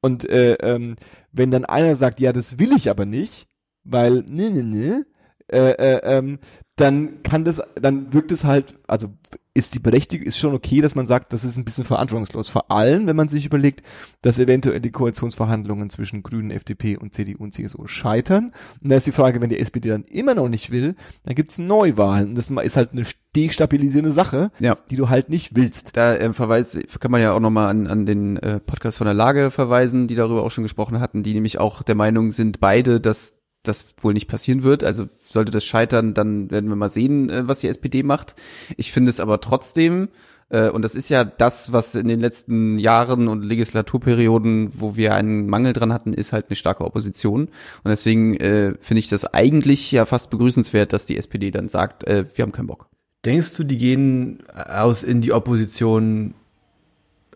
Und äh, ähm, wenn dann einer sagt, ja, das will ich aber nicht, weil ne ne ne, äh, äh, ähm, dann kann das, dann wirkt es halt, also ist die Berechtigung, ist schon okay, dass man sagt, das ist ein bisschen verantwortungslos. Vor allem, wenn man sich überlegt, dass eventuell die Koalitionsverhandlungen zwischen Grünen, FDP und CDU und CSU scheitern. Und da ist die Frage, wenn die SPD dann immer noch nicht will, dann gibt's Neuwahlen. Und das ist halt eine destabilisierende Sache, Ja. die du halt nicht willst. Da äh, verweist, kann man ja auch nochmal an, an den äh, Podcast von der Lage verweisen, die darüber auch schon gesprochen hatten, die nämlich auch der Meinung sind, beide, dass das wohl nicht passieren wird. Also sollte das scheitern, dann werden wir mal sehen, äh, was die SPD macht. Ich finde es aber trotzdem, äh, und das ist ja das, was in den letzten Jahren und Legislaturperioden, wo wir einen Mangel dran hatten, ist halt eine starke Opposition. Und deswegen äh, finde ich das eigentlich ja fast begrüßenswert, dass die SPD dann sagt, wir haben keinen Bock. Denkst du, die gehen aus in die Opposition,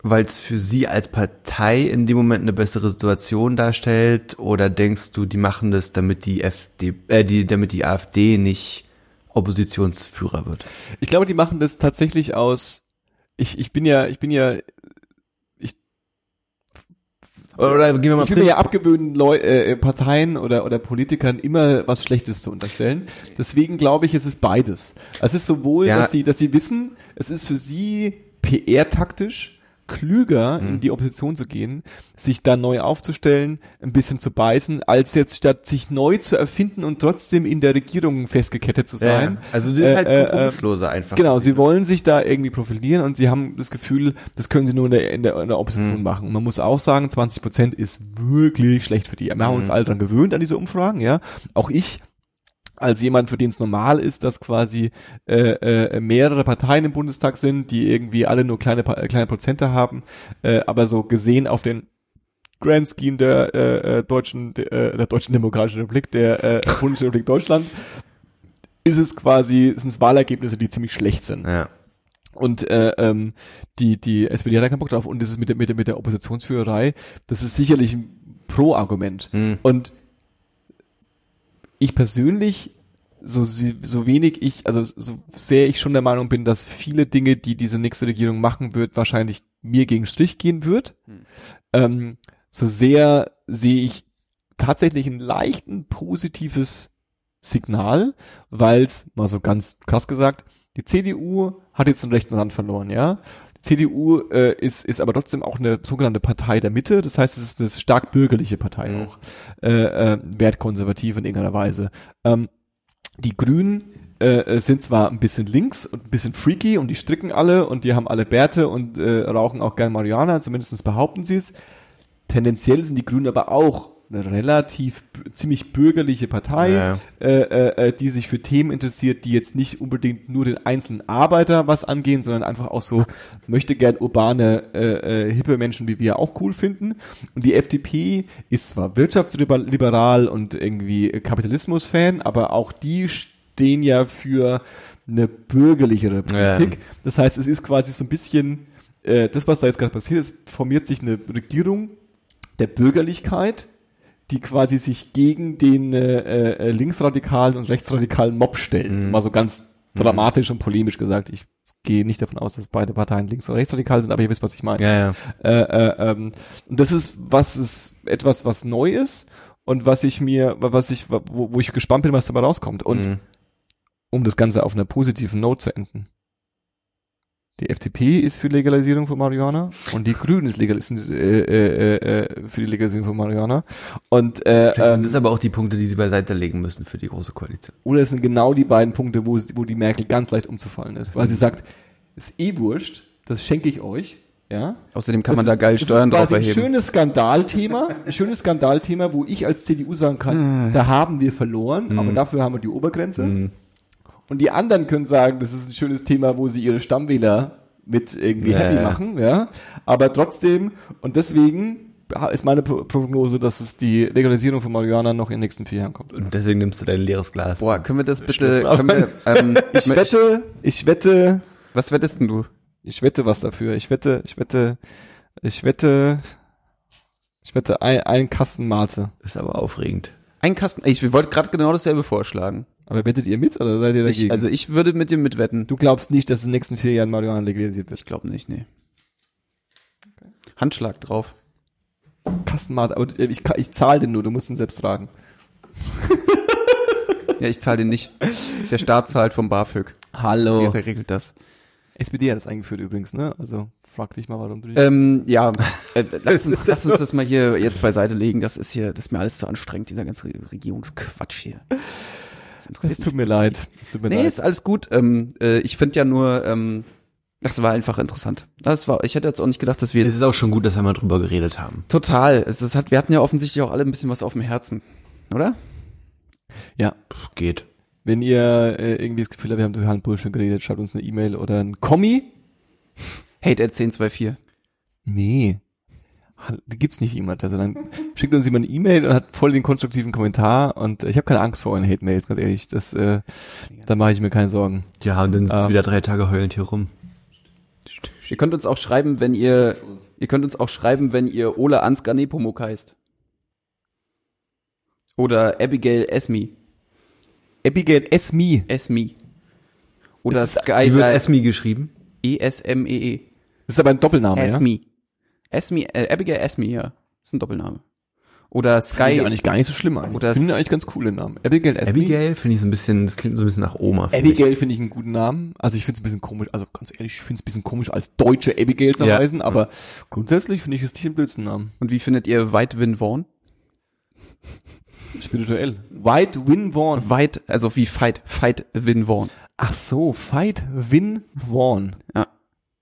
weil es für sie als Partei in dem Moment eine bessere Situation darstellt? Oder denkst du, die machen das, damit die FD, äh, die, damit die AfD nicht Oppositionsführer wird? Ich glaube, die machen das tatsächlich aus. Ich, ich bin ja, ich bin ja, Oder gehen wir mal ich will mir ja abgewöhnen, Leu äh, Parteien oder, oder Politikern immer was Schlechtes zu unterstellen. Deswegen glaube ich, es ist beides. Es ist sowohl, Ja. dass sie, dass sie wissen, es ist für sie PR-taktisch klüger, in die Opposition zu gehen, sich da neu aufzustellen, ein bisschen zu beißen, als jetzt statt sich neu zu erfinden und trotzdem in der Regierung festgekettet zu sein. Ja, also die sind Äh, halt äh, äh, kompromissloser einfach. Genau, sie wollen sich da irgendwie profilieren und sie haben das Gefühl, das können sie nur in der, in der, in der Opposition Mhm. machen. Und man muss auch sagen, 20 Prozent ist wirklich schlecht für die. Wir haben Mhm. uns alle dran gewöhnt an diese Umfragen, ja. Auch ich als jemand, für den es normal ist, dass quasi äh, äh, mehrere Parteien im Bundestag sind, die irgendwie alle nur kleine äh, kleine Prozente haben, äh, aber so gesehen auf den Grand Scheme der äh, äh, deutschen äh, der deutschen Demokratischen Republik, der äh, Bundesrepublik Deutschland, ist es quasi sind es Wahlergebnisse, die ziemlich schlecht sind. Ja. Und äh, ähm, die, die SPD hat da keinen Bock drauf. Und das ist mit der, mit der, mit der Oppositionsführerei, das ist sicherlich ein Pro-Argument. Hm. Und ich persönlich, so, so wenig ich, also so sehr ich schon der Meinung bin, dass viele Dinge, die diese nächste Regierung machen wird, wahrscheinlich mir gegen Strich gehen wird, Hm. ähm, so sehr sehe ich tatsächlich ein leichten positives Signal, weil es, mal so ganz krass gesagt, die CDU hat jetzt den rechten Rand verloren, ja. CDU äh, ist, ist aber trotzdem auch eine sogenannte Partei der Mitte. Das heißt, es ist eine stark bürgerliche Partei Mhm. auch. Äh, äh, wertkonservativ in irgendeiner Weise. Ähm, die Grünen äh, sind zwar ein bisschen links und ein bisschen freaky und die stricken alle und die haben alle Bärte und äh, rauchen auch gern Marihuana, zumindest behaupten sie es. Tendenziell sind die Grünen aber auch eine relativ ziemlich bürgerliche Partei, Ja. äh, äh, äh, die sich für Themen interessiert, die jetzt nicht unbedingt nur den einzelnen Arbeiter was angehen, sondern einfach auch so möchte gern urbane, äh, äh, hippe Menschen wie wir auch cool finden. Und die FDP ist zwar wirtschaftsliberal und irgendwie Kapitalismus-Fan, aber auch die stehen ja für eine bürgerlichere Politik. Das heißt, es ist quasi so ein bisschen, äh, das, was da jetzt gerade passiert ist, formiert sich eine Regierung der Bürgerlichkeit, die quasi sich gegen den äh, äh, linksradikalen und rechtsradikalen Mob stellt. Mhm. Mal so ganz dramatisch und polemisch gesagt. Ich gehe nicht davon aus, dass beide Parteien links- und rechtsradikal sind, aber ihr wisst, was ich meine. Ja, ja. Äh, äh, ähm, und das ist was ist etwas, was neu ist und was ich mir, was ich, wo, wo ich gespannt bin, was dabei rauskommt. Und Mhm. um das Ganze auf einer positiven Note zu enden. Die FDP ist für Legalisierung von Marihuana und die Grünen ist legal, sind, äh, äh, äh, für die Legalisierung von Marihuana. Und äh, Vielleicht sind ähm, das aber auch die Punkte, die sie beiseite legen müssen für die große Koalition. oder es sind genau die beiden Punkte, wo, wo die Merkel ganz leicht umzufallen ist, weil sie sagt, ist eh wurscht, das schenke ich euch, ja. Außerdem kann man Das da ist- geil das Steuern ist drauf erheben. Ein schönes Skandalthema, ein schönes Skandalthema, wo ich als CDU sagen kann, da haben wir verloren, aber dafür haben wir die Obergrenze. Mhm. Und die anderen können sagen, das ist ein schönes Thema, wo sie ihre Stammwähler mit irgendwie Ja, happy ja. machen, ja. Aber trotzdem, und deswegen ist meine Pro- Prognose, dass es die Legalisierung von Marihuana noch in den nächsten vier Jahren kommt. Und deswegen nimmst du dein leeres Glas. Boah, können wir das bitte, Schluss drauf. können wir, ähm, Ich wette, ich wette, was wettest denn du? ich wette was dafür. Ich wette, ich wette, ich wette, ich wette ein, ein Kasten Mate. Ist aber aufregend. Ein Kasten, ich wollte gerade genau dasselbe vorschlagen. Aber wettet ihr mit oder seid ihr dagegen? Ich, also ich würde mit dir mitwetten. du glaubst nicht, dass in den nächsten vier Jahren Marihuana legalisiert wird? Ich glaube nicht, nee. Handschlag drauf. Kastenmate, aber äh, ich, ich zahle den nur, du musst ihn selbst tragen. Ja, ich zahle den nicht. Der Staat zahlt vom BAföG. Hallo. Der, der regelt das. SPD hat das eingeführt übrigens, ne? Also frag dich mal, warum du dich. Ähm, ja, äh, lass, uns, lass uns das mal hier jetzt beiseite legen. Das ist hier, das ist mir alles zu anstrengend, dieser ganze Regierungsquatsch hier. Es interessiert mich. tut mir leid. Es tut mir Nee, leid. ist alles gut. Ähm, äh, ich finde ja nur, ähm, das war einfach interessant. Das war, ich hätte jetzt auch nicht gedacht, dass wir Es ist auch schon gut, dass wir mal drüber geredet haben. total. Es ist, hat, wir hatten ja offensichtlich auch alle ein bisschen was auf dem Herzen, oder? Ja. Pff, geht. Wenn ihr äh, irgendwie das Gefühl habt, wir haben totalen Bullshit geredet, schreibt uns eine E-Mail oder ein Kommi. Hate at 1024. Nee. Da gibt's nicht jemand. Also dann schickt uns jemand eine E-Mail und hat voll den konstruktiven Kommentar und ich habe keine Angst vor euren Hate-Mails, ganz ehrlich. Das, äh, da mache ich mir keine Sorgen. Ja, und dann sitzt Ähm. wieder drei Tage heulend hier rum. Ihr könnt uns auch schreiben, wenn ihr, ihr könnt uns auch schreiben, wenn ihr Ola Ansgar Nepomuk heißt. Oder Abigail Esmi. Abigail Esmi. Esmi. Oder Ist es- Sky Wie wird Esmi geschrieben? E-S-M-E-E. Das ist aber ein Doppelname, ja? Esmi. Esmi, äh, Abigail Esmi, ja. ist ein Doppelname. Oder Finde ich Sky, eigentlich gar nicht so schlimm an. Oder finde eigentlich ganz coole Namen. Abigail Esmi. Abigail finde ich so ein bisschen, das klingt so ein bisschen nach Oma. finde ich. Abigail finde ich einen guten Namen. Also ich finde es ein bisschen komisch, also ganz ehrlich, ich finde es ein bisschen komisch, als deutsche Abigail zu Ja. heißen, aber grundsätzlich finde ich es nicht den blödsten Namen. und wie findet ihr White Win Vaughn? Spirituell. White Win Vaughn. White, also wie Fight, Fight Win Vaughn. Ach so, Fight Win Vaughn. Ja.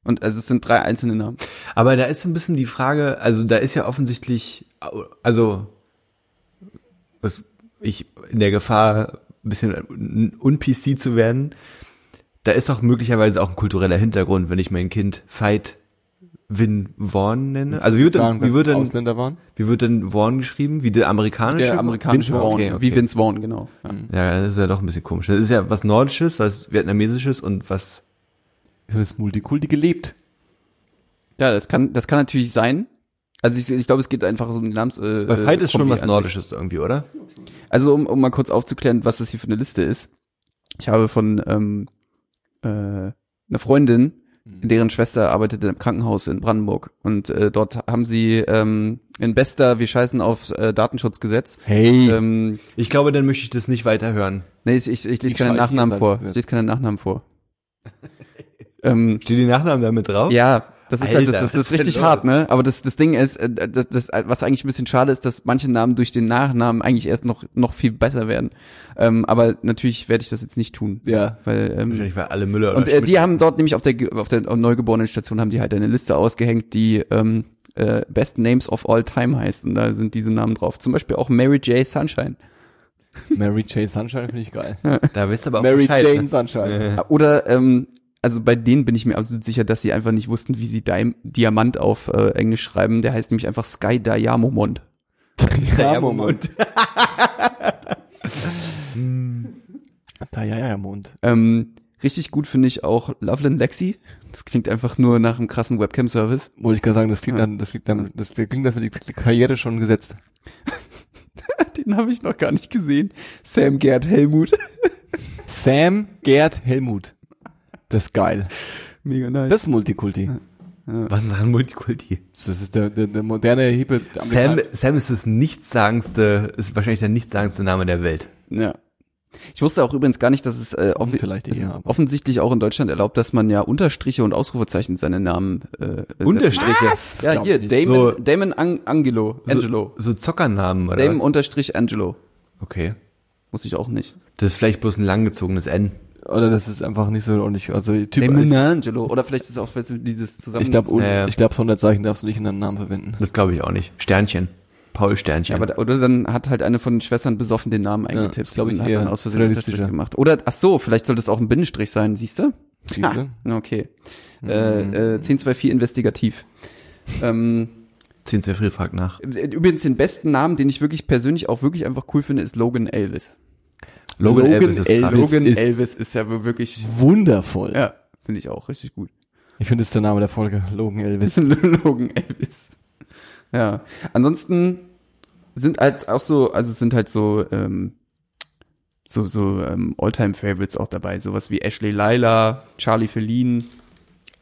Und also es sind drei einzelne Namen. Aber da ist so ein bisschen die Frage, also da ist ja offensichtlich, also was ich in der Gefahr, ein bisschen un-PC zu werden, da ist auch möglicherweise auch ein kultureller Hintergrund, wenn ich mein Kind Fight Win Vaughn nenne. Also wie wird denn, wie wird denn, Ausländer waren? wie wird denn Vaughn geschrieben? Wie der amerikanische? Der amerikanische Vaughn, Okay, okay. wie Vince Vaughn, genau. Ja. Ja, das ist ja doch ein bisschen komisch. Das ist ja was Nordisches, was Vietnamesisches und was Ist das Multikulti gelebt? Ja, das kann, das kann natürlich sein. Also ich, ich glaube, es geht einfach um die Namens. Äh, Weil Fight äh, ist schon was. Nordisches irgendwie, oder? Also um, um mal kurz aufzuklären, was das hier für eine Liste ist. Ich habe von ähm, äh, einer Freundin, deren Schwester arbeitet im Krankenhaus in Brandenburg und äh, dort haben sie ähm, in bester, wir scheißen auf äh, Datenschutzgesetz. Hey. Ähm, Ich glaube, dann möchte ich das nicht weiter hören. nee, ich, ich, ich lese Ich keine scheiße Nachnamen vor. Ich lese keine Nachnamen vor. ähm, Steht die Nachnamen da mit drauf? Ja, das ist, halt, das, Alter, das ist richtig hart, ne? Aber das, das Ding ist, äh, das, das, was eigentlich ein bisschen schade ist, dass manche Namen durch den Nachnamen eigentlich erst noch, noch viel besser werden. Ähm, aber natürlich werde ich das jetzt nicht tun. Ja. Weil, ähm, Wahrscheinlich, weil alle Müller oder und äh, die haben dort nämlich auf der, auf der Neugeborenenstation haben die halt eine Liste ausgehängt, die ähm, äh, Best Names of All Time heißt. Und da sind diese Namen drauf. Zum Beispiel auch Mary J. Sunshine. Mary Jane Sunshine finde ich geil. Da wisst ihr aber auch Mary Jane ne? Sunshine. Oder, ähm, also bei denen bin ich mir absolut sicher, dass sie einfach nicht wussten, wie sie Di Diamant auf äh, Englisch schreiben. Der heißt nämlich einfach Sky Diamond. Ja, Moment. Da, ja, ja, Mond. Ähm, richtig gut finde ich auch Loveland Lexi. Das klingt einfach nur nach einem krassen Webcam-Service. Wollte ich gerade sagen, das klingt Ja. dann, das klingt dann, das klingt, das wird die Karriere schon gesetzt. Den habe ich noch gar nicht gesehen. Sam Gerd Helmut. Sam Gerd Helmut. Das ist geil. Mega nice. Das ist Multikulti. Was ist ein Multikulti? Das ist der, der, der moderne, hippe Sam, Sam ist das nichtssagendste, ist wahrscheinlich der nichtssagendste Name der Welt. ja. Ich wusste auch übrigens gar nicht, dass es äh, offi vielleicht es offensichtlich auch in Deutschland erlaubt, dass man ja Unterstriche und Ausrufezeichen in seine Namen äh, Unterstriche. Was? Ja, hier. Damon, So- Damon Ang Angelo, Angelo. So, so Zockernamen oder Damon was? unterstrich Angelo. Okay. Muss ich auch nicht. Das ist vielleicht bloß ein langgezogenes N. Oder das ist einfach nicht so ordentlich. Also Typ, ich, Angelo. Oder vielleicht ist es auch weißt du, dieses zusammen. ich glaube, Ja, ja. ich glaube, Sonderzeichen darfst du nicht in deinem Namen verwenden. Das glaube ich auch nicht. Sternchen. Paul Sternchen. Ja, aber, da- oder dann hat halt eine von den Schwestern besoffen den Namen eingetippt. das glaub ich und hat eher dann aus Versehen gemacht. Oder, ach so, vielleicht sollte es auch ein Bindestrich sein, siehst du? Siehste? Ah, okay. Mhm. Äh, äh, 1024 investigativ. ähm, 10 2 Fried fragt nach. übrigens den besten Namen, den ich wirklich persönlich auch wirklich einfach cool finde, ist Logan Elvis. Logan, Elvis ist Elvis. Logan ist- Elvis ist ja wirklich, Wundervoll. ja, finde ich auch richtig gut. Ich finde, das ist der Name der Folge. Logan Elvis. Logan Elvis. Ja. Ansonsten sind halt auch so, also sind halt so, ähm, so, so ähm, Alltime-Favorites auch dabei. Sowas wie Ashley Lila, Charlie Feline,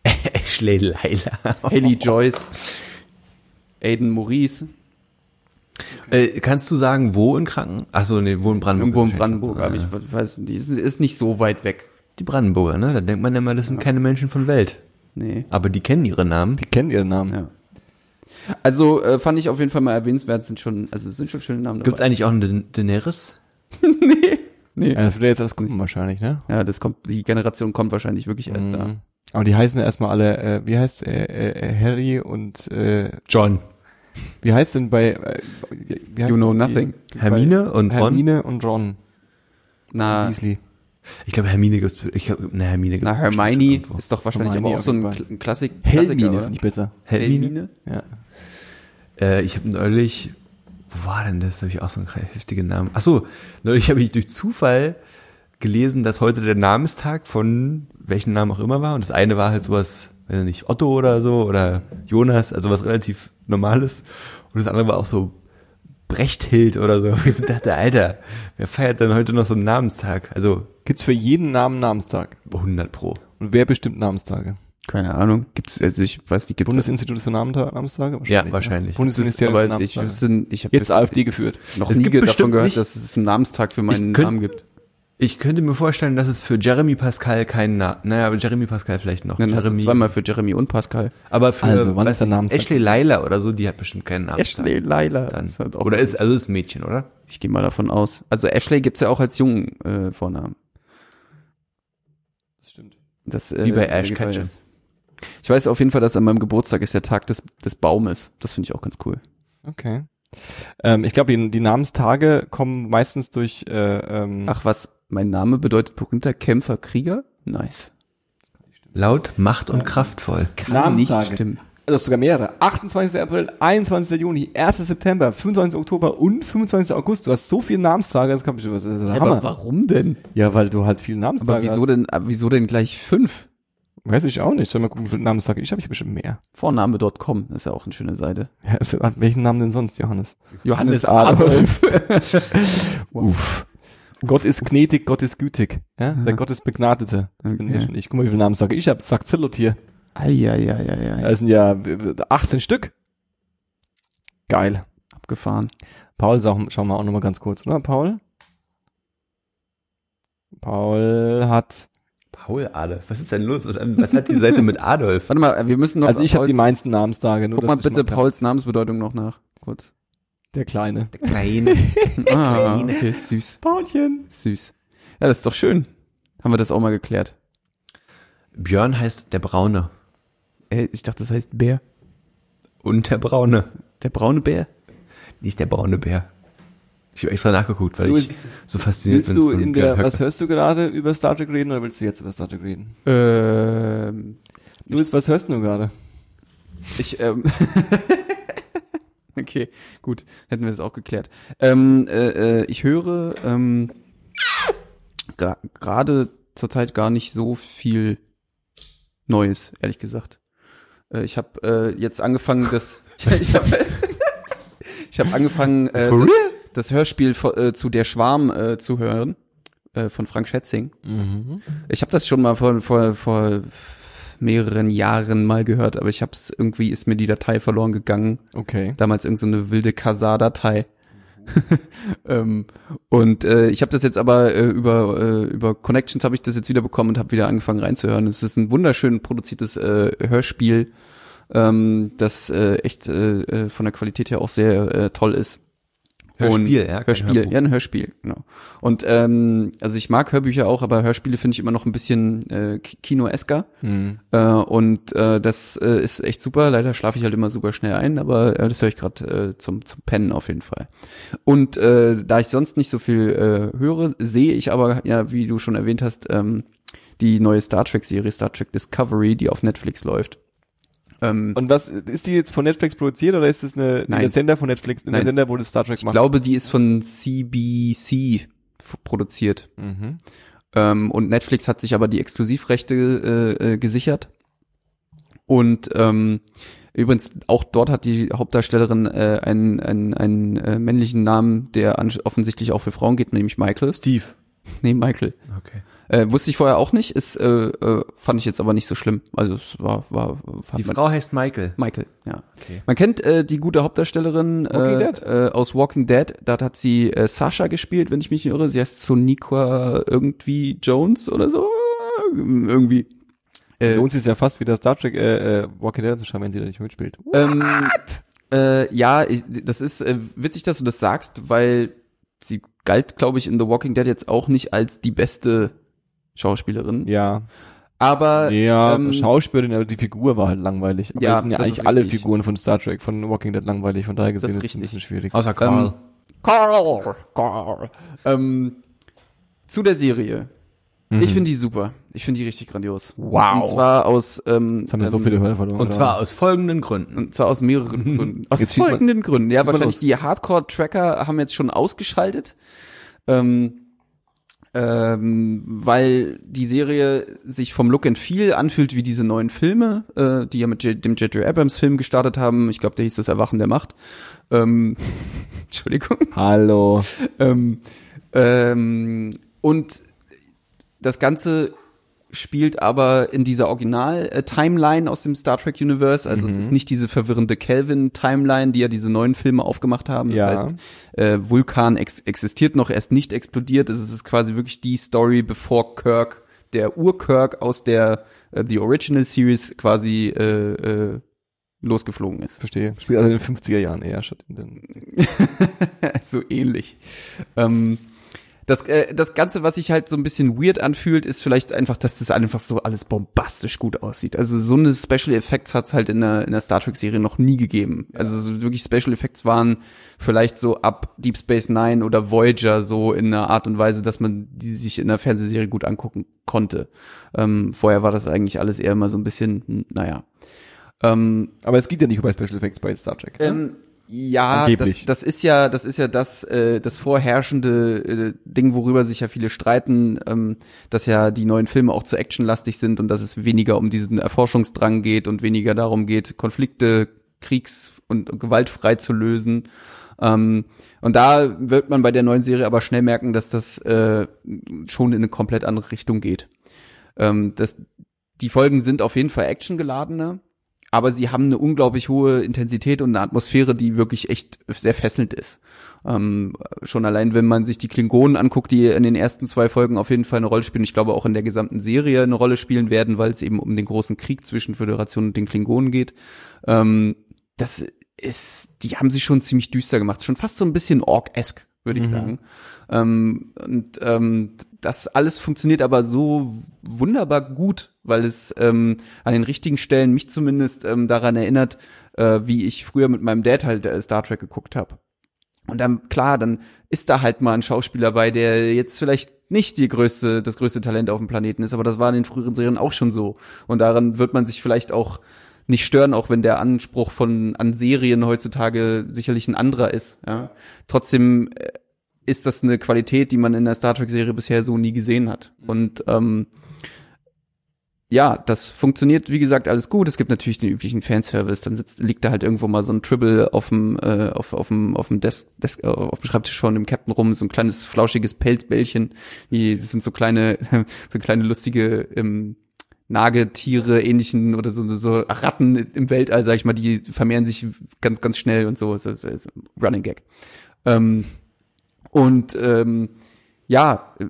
Ashley Leila. Haley Joyce, Aiden Maurice. Äh, kannst du sagen, wo in Kranken? Achso, nee, wo in Brandenburg? Irgendwo in. Brandenburg, aber ich weiß nicht, ist, ist nicht so weit weg. Die Brandenburger, ne? Da denkt man immer, das sind keine Menschen von Welt. Nee. Aber die kennen ihre Namen. Die kennen ihren Namen. Ja. Also äh, fand ich auf jeden Fall mal erwähnenswert, sind schon, also sind schon schöne Namen Gibt's dabei. eigentlich auch einen Da- Daenerys? nee. Nee. Ja, das wird ja jetzt alles kommen wahrscheinlich, ne? Ja, das kommt, die Generation kommt wahrscheinlich wirklich erst da. Mhm. Aber die heißen ja erstmal alle, äh, wie heißt äh, äh, Harry und äh, John. Wie heißt denn bei äh, wie heißt You know denn die- nothing. Hermine und Ron? Hermine und Ron Na, Weasley. Ich glaube, Hermine gibt's, ich glaube, ne, Hermine gibt's na Hermione ist doch wahrscheinlich Hermione aber auch so ein, Kl- ein Klassik. Helmine finde ich besser. Hermine? Ja. Äh, ich habe neulich, wo war denn das? Da habe ich auch so einen heftigen Namen. Ach so, neulich habe ich durch Zufall gelesen, dass heute der Namenstag von welchen Namen auch immer war. Und das eine war halt sowas, weiß ich nicht, Otto oder so oder Jonas, also was relativ Normales. Und das andere war auch so Brechthild oder so. Ich dachte, Alter, wer feiert denn heute noch so einen Namenstag? Also Gibt's für jeden Namen Namenstag? 100 pro. Und wer bestimmt Namenstage? Keine Ahnung. Gibt's, also ich weiß nicht, gibt's Bundesinstitut für Namenstage? Ja, wahrscheinlich. Ne? Bundesministerium für aber ich Namenstage. wüsste, ich habe Jetzt AfD geführt. noch Es nie davon bestimmt gehört, nicht- dass es einen Namenstag für meinen könnt- Namen gibt. Ich könnte mir vorstellen, dass es für Jeremy Pascal keinen Namen, naja, aber Jeremy Pascal vielleicht noch. Dann hast du Jeremy. zweimal für Jeremy und Pascal. Aber für Also, wann ist der Namenstag? Ashley Leila oder so, die hat bestimmt keinen Namen. Ashley Lila. Dann. ist halt Oder ist, also ist ein Mädchen, oder? Ich gehe mal davon aus. Also Ashley gibt's ja auch als jungen äh, Vornamen. Das stimmt. Das, äh, Wie bei Ash gefallen Ketchum. Ich weiß auf jeden Fall, dass an meinem Geburtstag ist der Tag des, des Baumes. Das finde ich auch ganz cool. Okay. Ähm, ich glaube, die, die Namenstage kommen meistens durch äh, ähm, Ach was, mein Name bedeutet berühmter Kämpfer, Krieger? Nice. Laut, Macht und kraftvoll. Kann Namenstage. nicht stimmen. also sogar mehrere. 28. April, 21. Juni, 1. September, 25. Oktober und 25. August. Du hast so viele Namenstage, das kann ich das ist Ja, Hammer. aber warum denn? Ja, weil du halt viele Namenstage Aber wieso hast. denn, aber wieso denn gleich fünf? Weiß ich auch nicht. Mal gucken, wie viele Namenstage ich habe. Ich bestimmt mehr. Vorname.com ist ja auch eine schöne Seite. Ja, welchen Namen denn sonst, Johannes? Johannes Adolf. Uff. Gott ist gnädig, Gott ist gütig. Ja? Der Gott ist Begnadete. Das bin Okay. ja schon ich. Guck mal, wie viele Namenstage ich habe. Saxillot hier. Eieieiei. Da sind ja äh, 18 Stück. Geil. Abgefahren. Paul, schauen wir auch nochmal ganz kurz, oder Paul? Paul hat, Paul Adolf. Was ist denn los? Was, was hat die Seite mit Adolf? Warte mal, wir müssen noch. also ich habe die meisten Namenstage. Nur Guck mal bitte. Pauls Namensbedeutung noch nach. Kurz. Der Kleine. Der Kleine. Ah, okay, süß. Paulchen. Süß. Ja, das ist doch schön. Haben wir das auch mal geklärt. Björn heißt der Braune. Äh, ich dachte, das heißt Bär. Und der Braune. Der braune Bär? Nicht der braune Bär. Ich habe extra nachgeguckt, weil Du, ich so fasziniert Willst bin du von in der, was hörst du gerade über Star Trek reden oder willst du jetzt über Star Trek reden? Ähm, Luis, was hörst du gerade? ich, ähm, okay, gut, hätten wir das auch geklärt. Ähm, äh, äh, ich höre ähm, gra- gerade zurzeit gar nicht so viel Neues, ehrlich gesagt. Äh, ich habe äh, jetzt angefangen, das, ich habe ich hab angefangen, äh, For das, das Hörspiel von, äh, zu Der Schwarm äh, zu hören äh, von Frank Schätzing. Mhm. Ich habe das schon mal vor, vor, vor mehreren Jahren mal gehört, aber ich habe es irgendwie ist mir die Datei verloren gegangen. Okay. Damals irgend so eine wilde Kasar-Datei. ähm, und äh, ich habe das jetzt aber äh, über äh, über Connections habe ich das jetzt wieder bekommen und habe wieder angefangen reinzuhören. Es ist ein wunderschön produziertes äh, Hörspiel, ähm, das äh, echt äh, äh, von der Qualität her auch sehr äh, toll ist. Hörspiel, und, ja, Hörspiel, ja, ein Hörspiel, genau. Und ähm, also ich mag Hörbücher auch, aber Hörspiele finde ich immer noch ein bisschen äh, Ki- Kino-esker. Hm. Äh, und äh, das äh, ist echt super. Leider schlafe ich halt immer super schnell ein, aber äh, das höre ich gerade äh, zum, zum Pennen auf jeden Fall. Und äh, da ich sonst nicht so viel äh, höre, sehe ich aber, ja, wie du schon erwähnt hast, ähm, die neue Star Trek-Serie Star Trek Discovery, die auf Netflix läuft. Ähm, Und was, ist die jetzt von Netflix produziert oder ist das eine, Nein. der Sender von Netflix, Nein. Sender, wo das Star Trek ich macht? glaube, die ist von CBC produziert. Mhm. Ähm, und Netflix hat sich aber die Exklusivrechte äh, äh, gesichert. Und ähm, übrigens auch dort hat die Hauptdarstellerin äh, einen, einen, einen äh, männlichen Namen, der offensichtlich auch für Frauen geht, nämlich Michael. Steve. Nee, Michael. Okay. Äh, wusste ich vorher auch nicht, ist, äh, äh, fand ich jetzt aber nicht so schlimm. Also es war, war fand Die man- Frau heißt Michael. Michael, ja. Okay. Man kennt äh, die gute Hauptdarstellerin äh, Dead? äh, aus Walking Dead. Da hat sie äh, Sasha gespielt, wenn ich mich nicht irre. Sie heißt Soniqua irgendwie Jones oder so. Irgendwie. Äh, Lohnt sich ja fast wieder Star Trek, äh, äh, Walking Dead anzuschauen, wenn sie da nicht mitspielt. ähm, äh, ja, ich, das ist äh, witzig, dass du das sagst, weil sie galt, glaube ich, in The Walking Dead jetzt auch nicht als die beste Schauspielerin. Ja. Aber Ja, ähm, Schauspielerin, aber die Figur war halt langweilig. Aber Ja, das sind ja das eigentlich ist alle. Figuren von Star Trek, von Walking Dead langweilig, von daher gesehen ist ist es ein bisschen schwierig. Außer Carl. Ähm, Carl, Carl. Ähm, zu der Serie. Ich finde die super. Ich finde die richtig grandios. Wow. Und zwar aus ähm, Jetzt haben wir so ähm, viele Hörer verloren. Und oder? zwar aus folgenden Gründen. Und zwar aus mehreren Gründen. Aus Jetzt folgenden Gründen. Ja, wahrscheinlich die Hardcore-Tracker haben jetzt schon ausgeschaltet. Ähm, ähm, weil die Serie sich vom Look and Feel anfühlt wie diese neuen Filme, äh, die ja mit J dem J.J. Abrams Film gestartet haben. Ich glaube, der hieß das Erwachen der Macht. Ähm, Entschuldigung. Hallo. Ähm, ähm, und das Ganze spielt aber in dieser Original-Timeline aus dem Star Trek Universe. Also Mhm. es ist nicht diese verwirrende Kelvin-Timeline, die ja diese neuen Filme aufgemacht haben. Das Ja. heißt, äh, Vulkan ex existiert noch, er ist nicht explodiert. Es ist quasi wirklich die Story, bevor Kirk, der Ur-Kirk aus der äh, The Original Series quasi äh, äh, losgeflogen ist. Verstehe. Spielt also in den 50er Jahren eher statt in den. so ähnlich. Ähm, das, äh, das Ganze, was sich halt so ein bisschen weird anfühlt, ist vielleicht einfach, dass das einfach so alles bombastisch gut aussieht. Also so eine Special Effects hat es halt in der, in der Star Trek Serie noch nie gegeben. Also so wirklich Special Effects waren vielleicht so ab Deep Space Nine oder Voyager so in einer Art und Weise, dass man die sich in der Fernsehserie gut angucken konnte. Ähm, vorher war das eigentlich alles eher immer so ein bisschen, hm, naja. Ähm, Aber es geht ja nicht über Special Effects bei Star Trek. ne? Ja, das, das ist ja, das ist ja das, äh, das vorherrschende äh, Ding, worüber sich ja viele streiten, ähm, dass ja die neuen Filme auch zu actionlastig sind und dass es weniger um diesen Erforschungsdrang geht und weniger darum geht, Konflikte kriegs- und gewaltfrei zu lösen. Ähm, und da wird man bei der neuen Serie aber schnell merken, dass das äh, schon in eine komplett andere Richtung geht. Ähm, das, die Folgen sind auf jeden Fall actiongeladener, aber sie haben eine unglaublich hohe Intensität und eine Atmosphäre, die wirklich echt sehr fesselnd ist. Ähm, schon allein, wenn man sich die Klingonen anguckt, die in den ersten zwei Folgen auf jeden Fall eine Rolle spielen, ich glaube auch in der gesamten Serie eine Rolle spielen werden, weil es eben um den großen Krieg zwischen Föderation und den Klingonen geht. Ähm, das ist, die haben sich schon ziemlich düster gemacht, schon fast so ein bisschen Ork-esque, würde ich sagen. Ähm, und ähm, das alles funktioniert aber so wunderbar gut, weil es ähm, an den richtigen Stellen mich zumindest ähm, daran erinnert, äh, wie ich früher mit meinem Dad halt äh, Star Trek geguckt habe. Und dann, klar, dann ist da halt mal ein Schauspieler bei, der jetzt vielleicht nicht die größte, das größte Talent auf dem Planeten ist, aber das war in den früheren Serien auch schon so. Und daran wird man sich vielleicht auch nicht stören, auch wenn der Anspruch von an Serien heutzutage sicherlich ein anderer ist. Ja. Trotzdem äh, ist das eine Qualität, die man in der Star Trek-Serie bisher so nie gesehen hat. Und ähm, ja, das funktioniert, wie gesagt, alles gut. Es gibt natürlich den üblichen Fanservice. Dann sitzt, liegt da halt irgendwo mal so ein Tribble auf dem, äh, auf, auf dem, auf dem Desk, Desk äh, auf dem Schreibtisch von dem Captain rum, so ein kleines flauschiges Pelzbällchen. Die, das sind so kleine, so kleine lustige ähm, Nagetiere, ähnlichen oder so, so Ratten im Weltall, sag ich mal, die vermehren sich ganz, ganz schnell und so. Das ist, das ist Running Gag. Ähm, und ähm, ja, äh,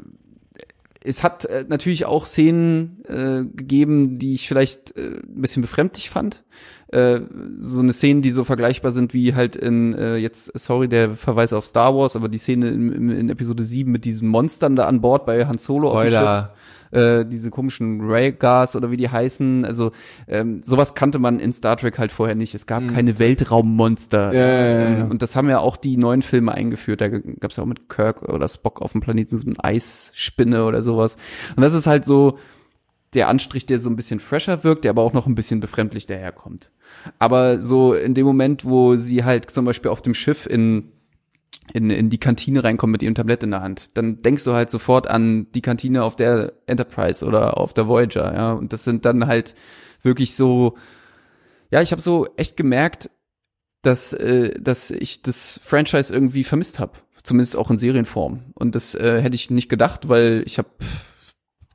es hat äh, natürlich auch Szenen äh, gegeben, die ich vielleicht äh, ein bisschen befremdlich fand. Äh, so eine Szene, die so vergleichbar sind wie halt in, äh, jetzt, sorry, der Verweis auf Star Wars, aber die Szene in, in, in Episode 7 mit diesen Monstern da an Bord bei Han Solo auf dem Schiff Spoiler. Äh, diese komischen Raygas oder wie die heißen. Also ähm, sowas kannte man in Star Trek halt vorher nicht. Es gab keine Weltraummonster. Ja, ja, ja, ja. Und das haben ja auch die neuen Filme eingeführt. Da gab es ja auch mit Kirk oder Spock auf dem Planeten so eine Eisspinne oder sowas. Und das ist halt so der Anstrich, der so ein bisschen fresher wirkt, der aber auch noch ein bisschen befremdlich daherkommt. Aber so in dem Moment, wo sie halt zum Beispiel auf dem Schiff in in, in die Kantine reinkommen mit ihrem Tablett in der Hand, dann denkst du halt sofort an die Kantine auf der Enterprise oder auf der Voyager, ja. Und das sind dann halt wirklich so, ja, ich habe so echt gemerkt, dass, äh, dass ich das Franchise irgendwie vermisst habe. Zumindest auch in Serienform. Und das äh, hätte ich nicht gedacht, weil ich habe,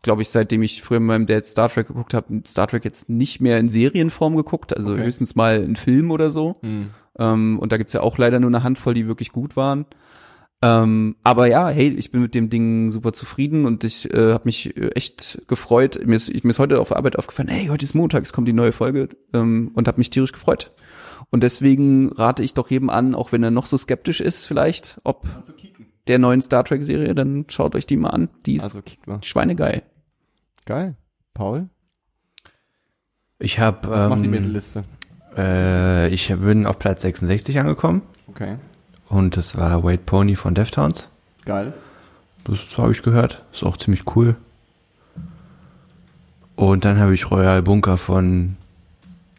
glaube ich, seitdem ich früher mit meinem Dad Star Trek geguckt habe, Star Trek jetzt nicht mehr in Serienform geguckt, also Okay. höchstens mal einen Film oder so. Hm. Ähm, und da gibt's ja auch leider nur eine Handvoll, die wirklich gut waren. Ähm, aber ja, hey, ich bin mit dem Ding super zufrieden und ich äh, habe mich äh, echt gefreut. Mir ist, ich, mir ist heute auf Arbeit aufgefallen, hey, heute ist Montag, es kommt die neue Folge ähm, und habe mich tierisch gefreut. Und deswegen rate ich doch jedem an, auch wenn er noch so skeptisch ist vielleicht, ob der neuen Star Trek Serie, dann schaut euch die mal an. Die ist Also schweinegeil. Geil. Paul? Ich habe Was macht die ähm, Mittelliste? Äh, ich bin auf Platz 66 angekommen Okay. und das war Wade Pony von Deftones. Geil. Das habe ich gehört. Ist auch ziemlich cool. Und dann habe ich Royal Bunker von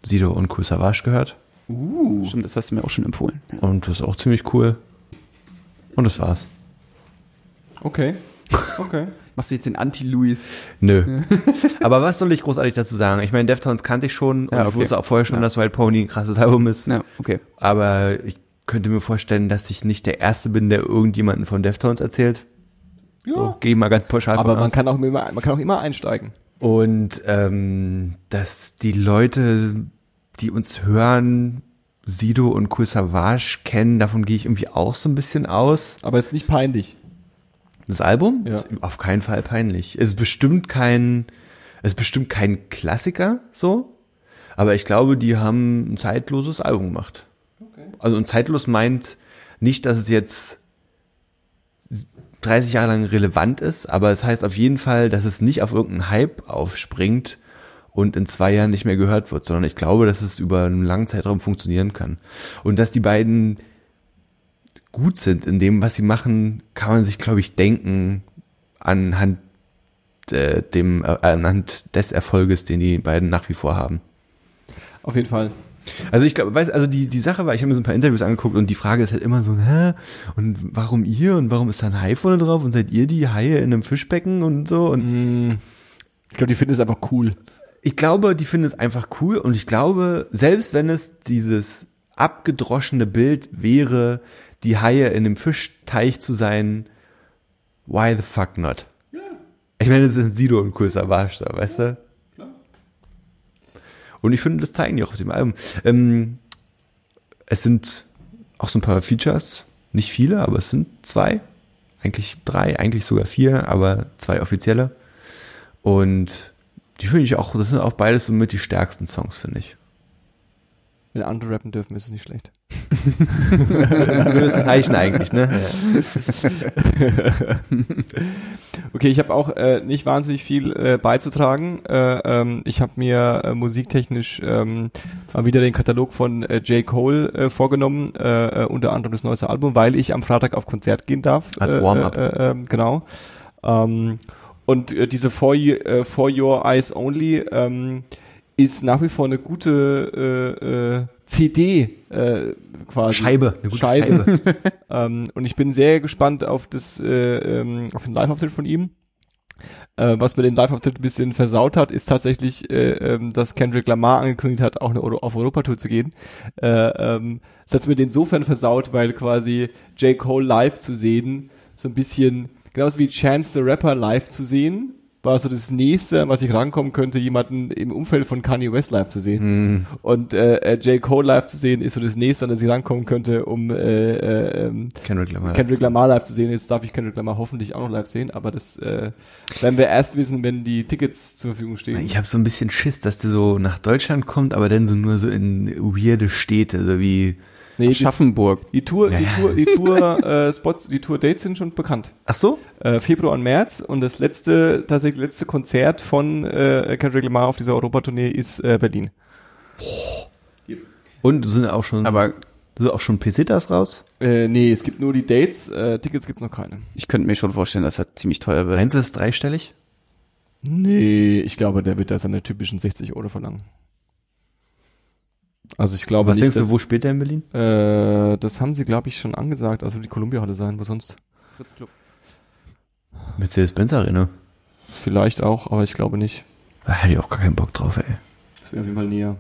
Sido und Kool Savage gehört. Uh. Stimmt, das hast du mir auch schon empfohlen. Ja. Und das ist auch ziemlich cool. Und das war's. Okay. Okay. Machst du jetzt den Anti-Louis? Nö. Aber was soll ich großartig dazu sagen? Ich meine, Deftones kannte ich schon und Ja, ich okay. wusste auch vorher schon, Ja. dass Wild Pony ein krasses Album ist. Ja, okay. Aber ich könnte mir vorstellen, dass ich nicht der Erste bin, der irgendjemanden von Deftones erzählt. Ja. So, gehe ich mal ganz pauschal Aber man aus. kann auch immer, man kann auch immer einsteigen. Und ähm, dass die Leute, die uns hören, Sido und Kool Savage kennen, davon gehe ich irgendwie auch so ein bisschen aus. Aber ist nicht peinlich. Das Album? Ja. Ist auf keinen Fall peinlich. Es ist bestimmt kein, es ist bestimmt kein Klassiker, so. Aber ich glaube, die haben ein zeitloses Album gemacht. Also und zeitlos meint nicht, dass es jetzt 30 Jahre lang relevant ist, aber es heißt auf jeden Fall, dass es nicht auf irgendeinen Hype aufspringt und in zwei Jahren nicht mehr gehört wird, sondern ich glaube, dass es über einen langen Zeitraum funktionieren kann. Und dass die beiden gut sind in dem, was sie machen, kann man sich, glaube ich, denken anhand äh, dem äh, anhand des Erfolges, den die beiden nach wie vor haben. Auf jeden Fall. Also ich glaube, weiß, also die die Sache war, ich habe mir so ein paar Interviews angeguckt und die Frage ist halt immer so, hä, und warum ihr und warum ist da ein Hai vorne drauf und seid ihr die Haie in einem Fischbecken und so und Mm, Ich glaube, die finden es einfach cool. ich glaube, die finden es einfach cool und ich glaube, selbst wenn es dieses abgedroschene Bild wäre, die Haie in dem Fischteich zu sein, why the fuck not? Ich meine, es sind Sido und Kool Savage da, weißt du? Und ich finde, das zeigen die auch auf dem Album. Ähm, es sind auch so ein paar Features, nicht viele, aber es sind zwei, eigentlich drei, eigentlich sogar vier, aber zwei offizielle. Und die finde ich auch, das sind auch beides so mit die stärksten Songs, finde ich. Wenn andere rappen dürfen, ist es nicht schlecht. Das ist ein blödes Zeichen eigentlich, ne? Okay, ich habe auch äh, nicht wahnsinnig viel äh, beizutragen. Äh, ähm, ich habe mir äh, musiktechnisch ähm, mal wieder den Katalog von äh, J. Cole äh, vorgenommen, äh, äh, unter anderem das neueste Album, weil ich am Freitag auf Konzert gehen darf. Als Äh, Warm-up. Äh, äh, ähm, genau. Ähm, und äh, diese For, äh, For Your Eyes Only ähm, ist nach wie vor eine gute äh, äh, CD äh, quasi. Scheibe, eine gute Scheibe. Scheibe. Ähm, und ich bin sehr gespannt auf das, äh, ähm, auf den Live-Auftritt von ihm. Äh, was mir den Live-Auftritt ein bisschen versaut hat, ist tatsächlich, äh, ähm, dass Kendrick Lamar angekündigt hat, auch eine Euro auf Europatour zu gehen. Äh, ähm, das hat mir den insofern versaut, weil quasi J. Cole live zu sehen, so ein bisschen, genauso wie Chance the Rapper live zu sehen, war so das nächste, was ich rankommen könnte, jemanden im Umfeld von Kanye West live zu sehen. Hm. Und äh, äh, J. Cole live zu sehen, ist so das nächste, an das ich rankommen könnte, um äh, äh, ähm, Kendrick Lamar. Kendrick Lamar live zu sehen. Jetzt darf ich Kendrick Lamar hoffentlich auch noch live sehen, aber das äh, werden wir erst wissen, wenn die Tickets zur Verfügung stehen. Ich habe so ein bisschen Schiss, dass der so nach Deutschland kommt, aber dann so nur so in weirde Städte, so wie nee, die, Schaffenburg. die Tour, die. Tour, die Tour äh, Spots, die Tour Dates sind schon bekannt. Ach so? Äh, Februar und März und das letzte, tatsächlich letzte Konzert von äh, Kendrick Lamar auf dieser Europatournee ist äh, Berlin. Und sind auch schon Aber sind auch schon Pesitas raus? Äh, nee, es gibt nur die Dates, äh, Tickets gibt's noch keine. ich könnte mir schon vorstellen, dass er ziemlich teuer wird. Meinst du, das ist dreistellig? Nee, ich glaube, der wird da seine typischen 60 Euro verlangen. Also ich glaube Was nicht, denkst du, dass- wo spielt der in Berlin? Äh, das haben sie, glaube ich, schon angesagt. Also die Columbia-Halle sein, wo sonst? Mercedes-Benz Arena. Vielleicht auch, aber ich glaube nicht. Da hätte ich auch gar keinen Bock drauf, ey. Das wäre auf jeden Fall näher.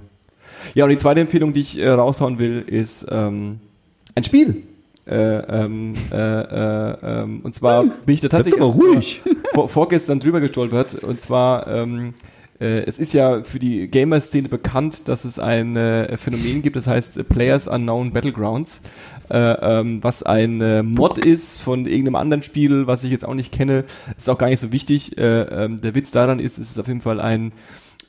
Ja, und die zweite Empfehlung, die ich äh, raushauen will, ist ähm, ein Spiel. Äh, ähm, äh, äh, ähm, und zwar bin ich da tatsächlich doch mal ruhig. Vor, vorgestern drüber gestolpert. Und zwar, ähm, äh, es ist ja für die Gamer-Szene bekannt, dass es ein äh, Phänomen gibt, das heißt äh, Players Unknown Battlegrounds, äh, ähm, was ein äh, Mod ist von irgendeinem anderen Spiel, was ich jetzt auch nicht kenne. Ist auch gar nicht so wichtig. Äh, ähm, der Witz daran ist, es ist auf jeden Fall ein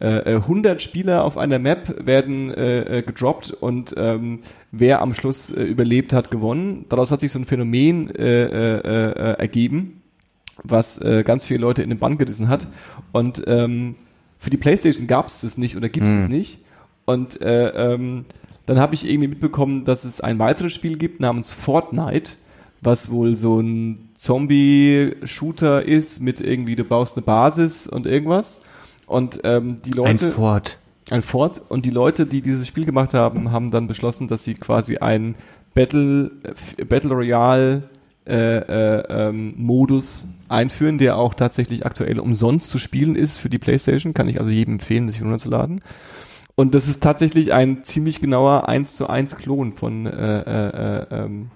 äh, 100 Spieler auf einer Map werden äh, äh, gedroppt und ähm, wer am Schluss äh, überlebt hat, gewonnen. Daraus hat sich so ein Phänomen äh, äh, äh, ergeben, was äh, ganz viele Leute in den Bann gerissen hat. Und ähm, für die PlayStation gab es das nicht oder gibt es Hm. es nicht. Und äh, ähm, dann habe ich irgendwie mitbekommen, dass es ein weiteres Spiel gibt namens Fortnite, was wohl so ein Zombie-Shooter ist mit irgendwie, du baust eine Basis und irgendwas. Und ähm, die Ein Leute Ford. ein Fort und die Leute, die dieses Spiel gemacht haben, haben dann beschlossen, dass sie quasi einen Battle äh, Battle Royale äh, äh, ähm, Modus einführen, der auch tatsächlich aktuell umsonst zu spielen ist für die PlayStation. Kann ich also jedem empfehlen, sich runterzuladen. Und das ist tatsächlich ein ziemlich genauer 1 zu 1 Klon von äh, äh, äh, ähm,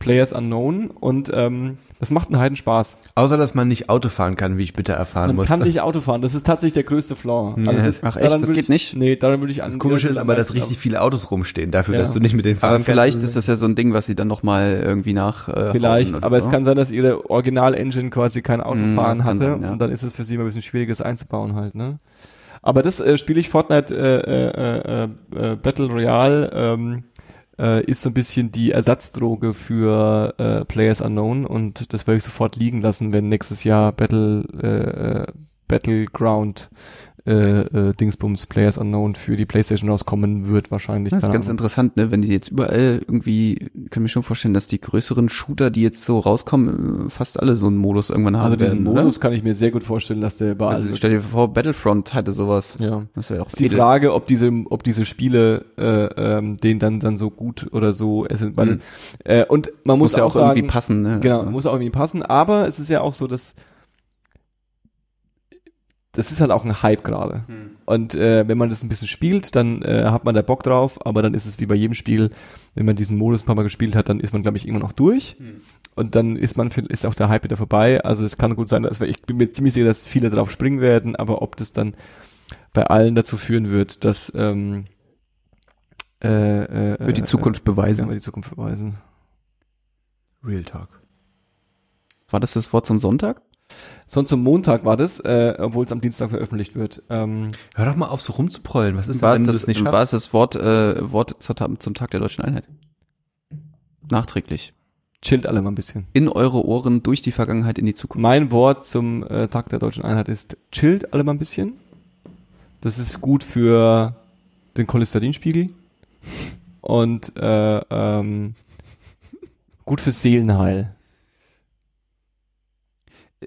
Players Unknown und ähm, das macht einen heiden Spaß. Außer, dass man nicht Auto fahren kann, wie ich bitte erfahren Man musste. kann nicht Auto fahren, das ist tatsächlich der größte Flaw. Ja. das, Ach echt, das geht ich, nicht? Nee, daran würde ich das Komische ist aber, dass richtig viele Autos rumstehen, dafür, Ja. dass du nicht mit den fahren Aber vielleicht kannst. ist das ja so ein Ding, was sie dann nochmal irgendwie nach. Äh, Vielleicht, aber es so. kann sein, dass ihre Original-Engine quasi kein Autofahren Mm, das kann hatte sein, ja. und dann ist es für sie immer ein bisschen schwierig, das einzubauen halt, ne? Aber das äh, spiele ich Fortnite äh, äh, äh, äh, Battle Royale ähm, äh, ist so ein bisschen die Ersatzdroge für äh, Players Unknown und das werde ich sofort liegen lassen, wenn nächstes Jahr Battle äh, äh, Battleground äh, äh, Dingsbums Players Unknown für die PlayStation rauskommen wird wahrscheinlich. Das ist ganz Ahnung. interessant, ne? Wenn die jetzt überall irgendwie, ich kann mir schon vorstellen, dass die größeren Shooter, die jetzt so rauskommen, äh, fast alle so einen Modus irgendwann haben Also diesen werden, Modus oder? kann ich mir sehr gut vorstellen, dass der überall Also stell dir vor, Battlefront hatte sowas. ja. Das wäre auch ist die edel. Frage, ob diese, ob diese Spiele äh, ähm, den dann dann so gut oder so essen. Weil, Mhm. äh, und man muss, muss ja auch sagen, irgendwie passen, ne? Genau, Also, muss auch irgendwie passen. Aber es ist ja auch so, dass das ist halt auch ein Hype gerade. Hm. Und äh, wenn man das ein bisschen spielt, dann äh, hat man da Bock drauf, aber dann ist es wie bei jedem Spiel, wenn man diesen Modus ein paar Mal gespielt hat, dann ist man, glaube ich, immer noch durch. Hm. Und dann ist man ist auch der Hype wieder vorbei. Also es kann gut sein, dass wir, ich bin mir ziemlich sicher, dass viele drauf springen werden, aber ob das dann bei allen dazu führen wird, dass ähm, äh, äh, Wird die Zukunft äh, beweisen. wird die Zukunft beweisen. Real Talk. War das das Wort zum Sonntag? Sonst zum Montag war das, äh, obwohl es am Dienstag veröffentlicht wird. Ähm, Hör doch mal auf, so rumzuprollen. Was ist War denn, wenn das, das nicht war es das Wort, äh, Wort zur, zum Tag der deutschen Einheit? Nachträglich. chillt alle mal ein bisschen. In eure Ohren durch die Vergangenheit in die Zukunft. Mein Wort zum äh, Tag der deutschen Einheit ist chillt alle mal ein bisschen. Das ist gut für den Cholesterinspiegel und äh, ähm, gut fürs Seelenheil.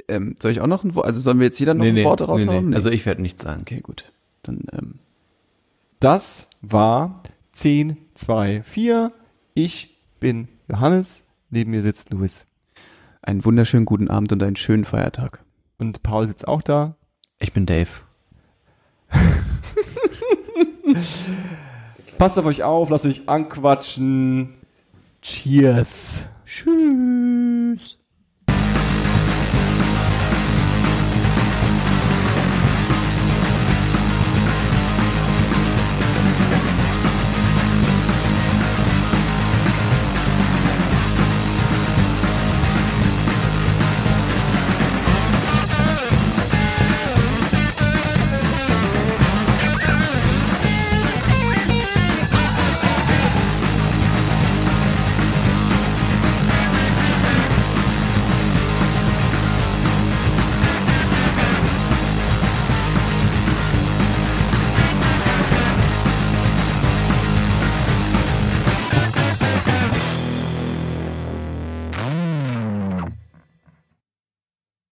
Ähm, soll ich auch noch ein Wort, also sollen wir jetzt jeder noch ein Wort raushauen? Nee. Also ich werde nichts sagen. okay, gut. Dann, ähm, Das war 10, 2, 4. Ich bin Johannes, neben mir sitzt Louis. einen wunderschönen guten Abend und einen schönen Feiertag. Und Paul sitzt auch da. Ich bin Dave. Passt auf euch auf, lasst euch anquatschen. Cheers. Tschüss.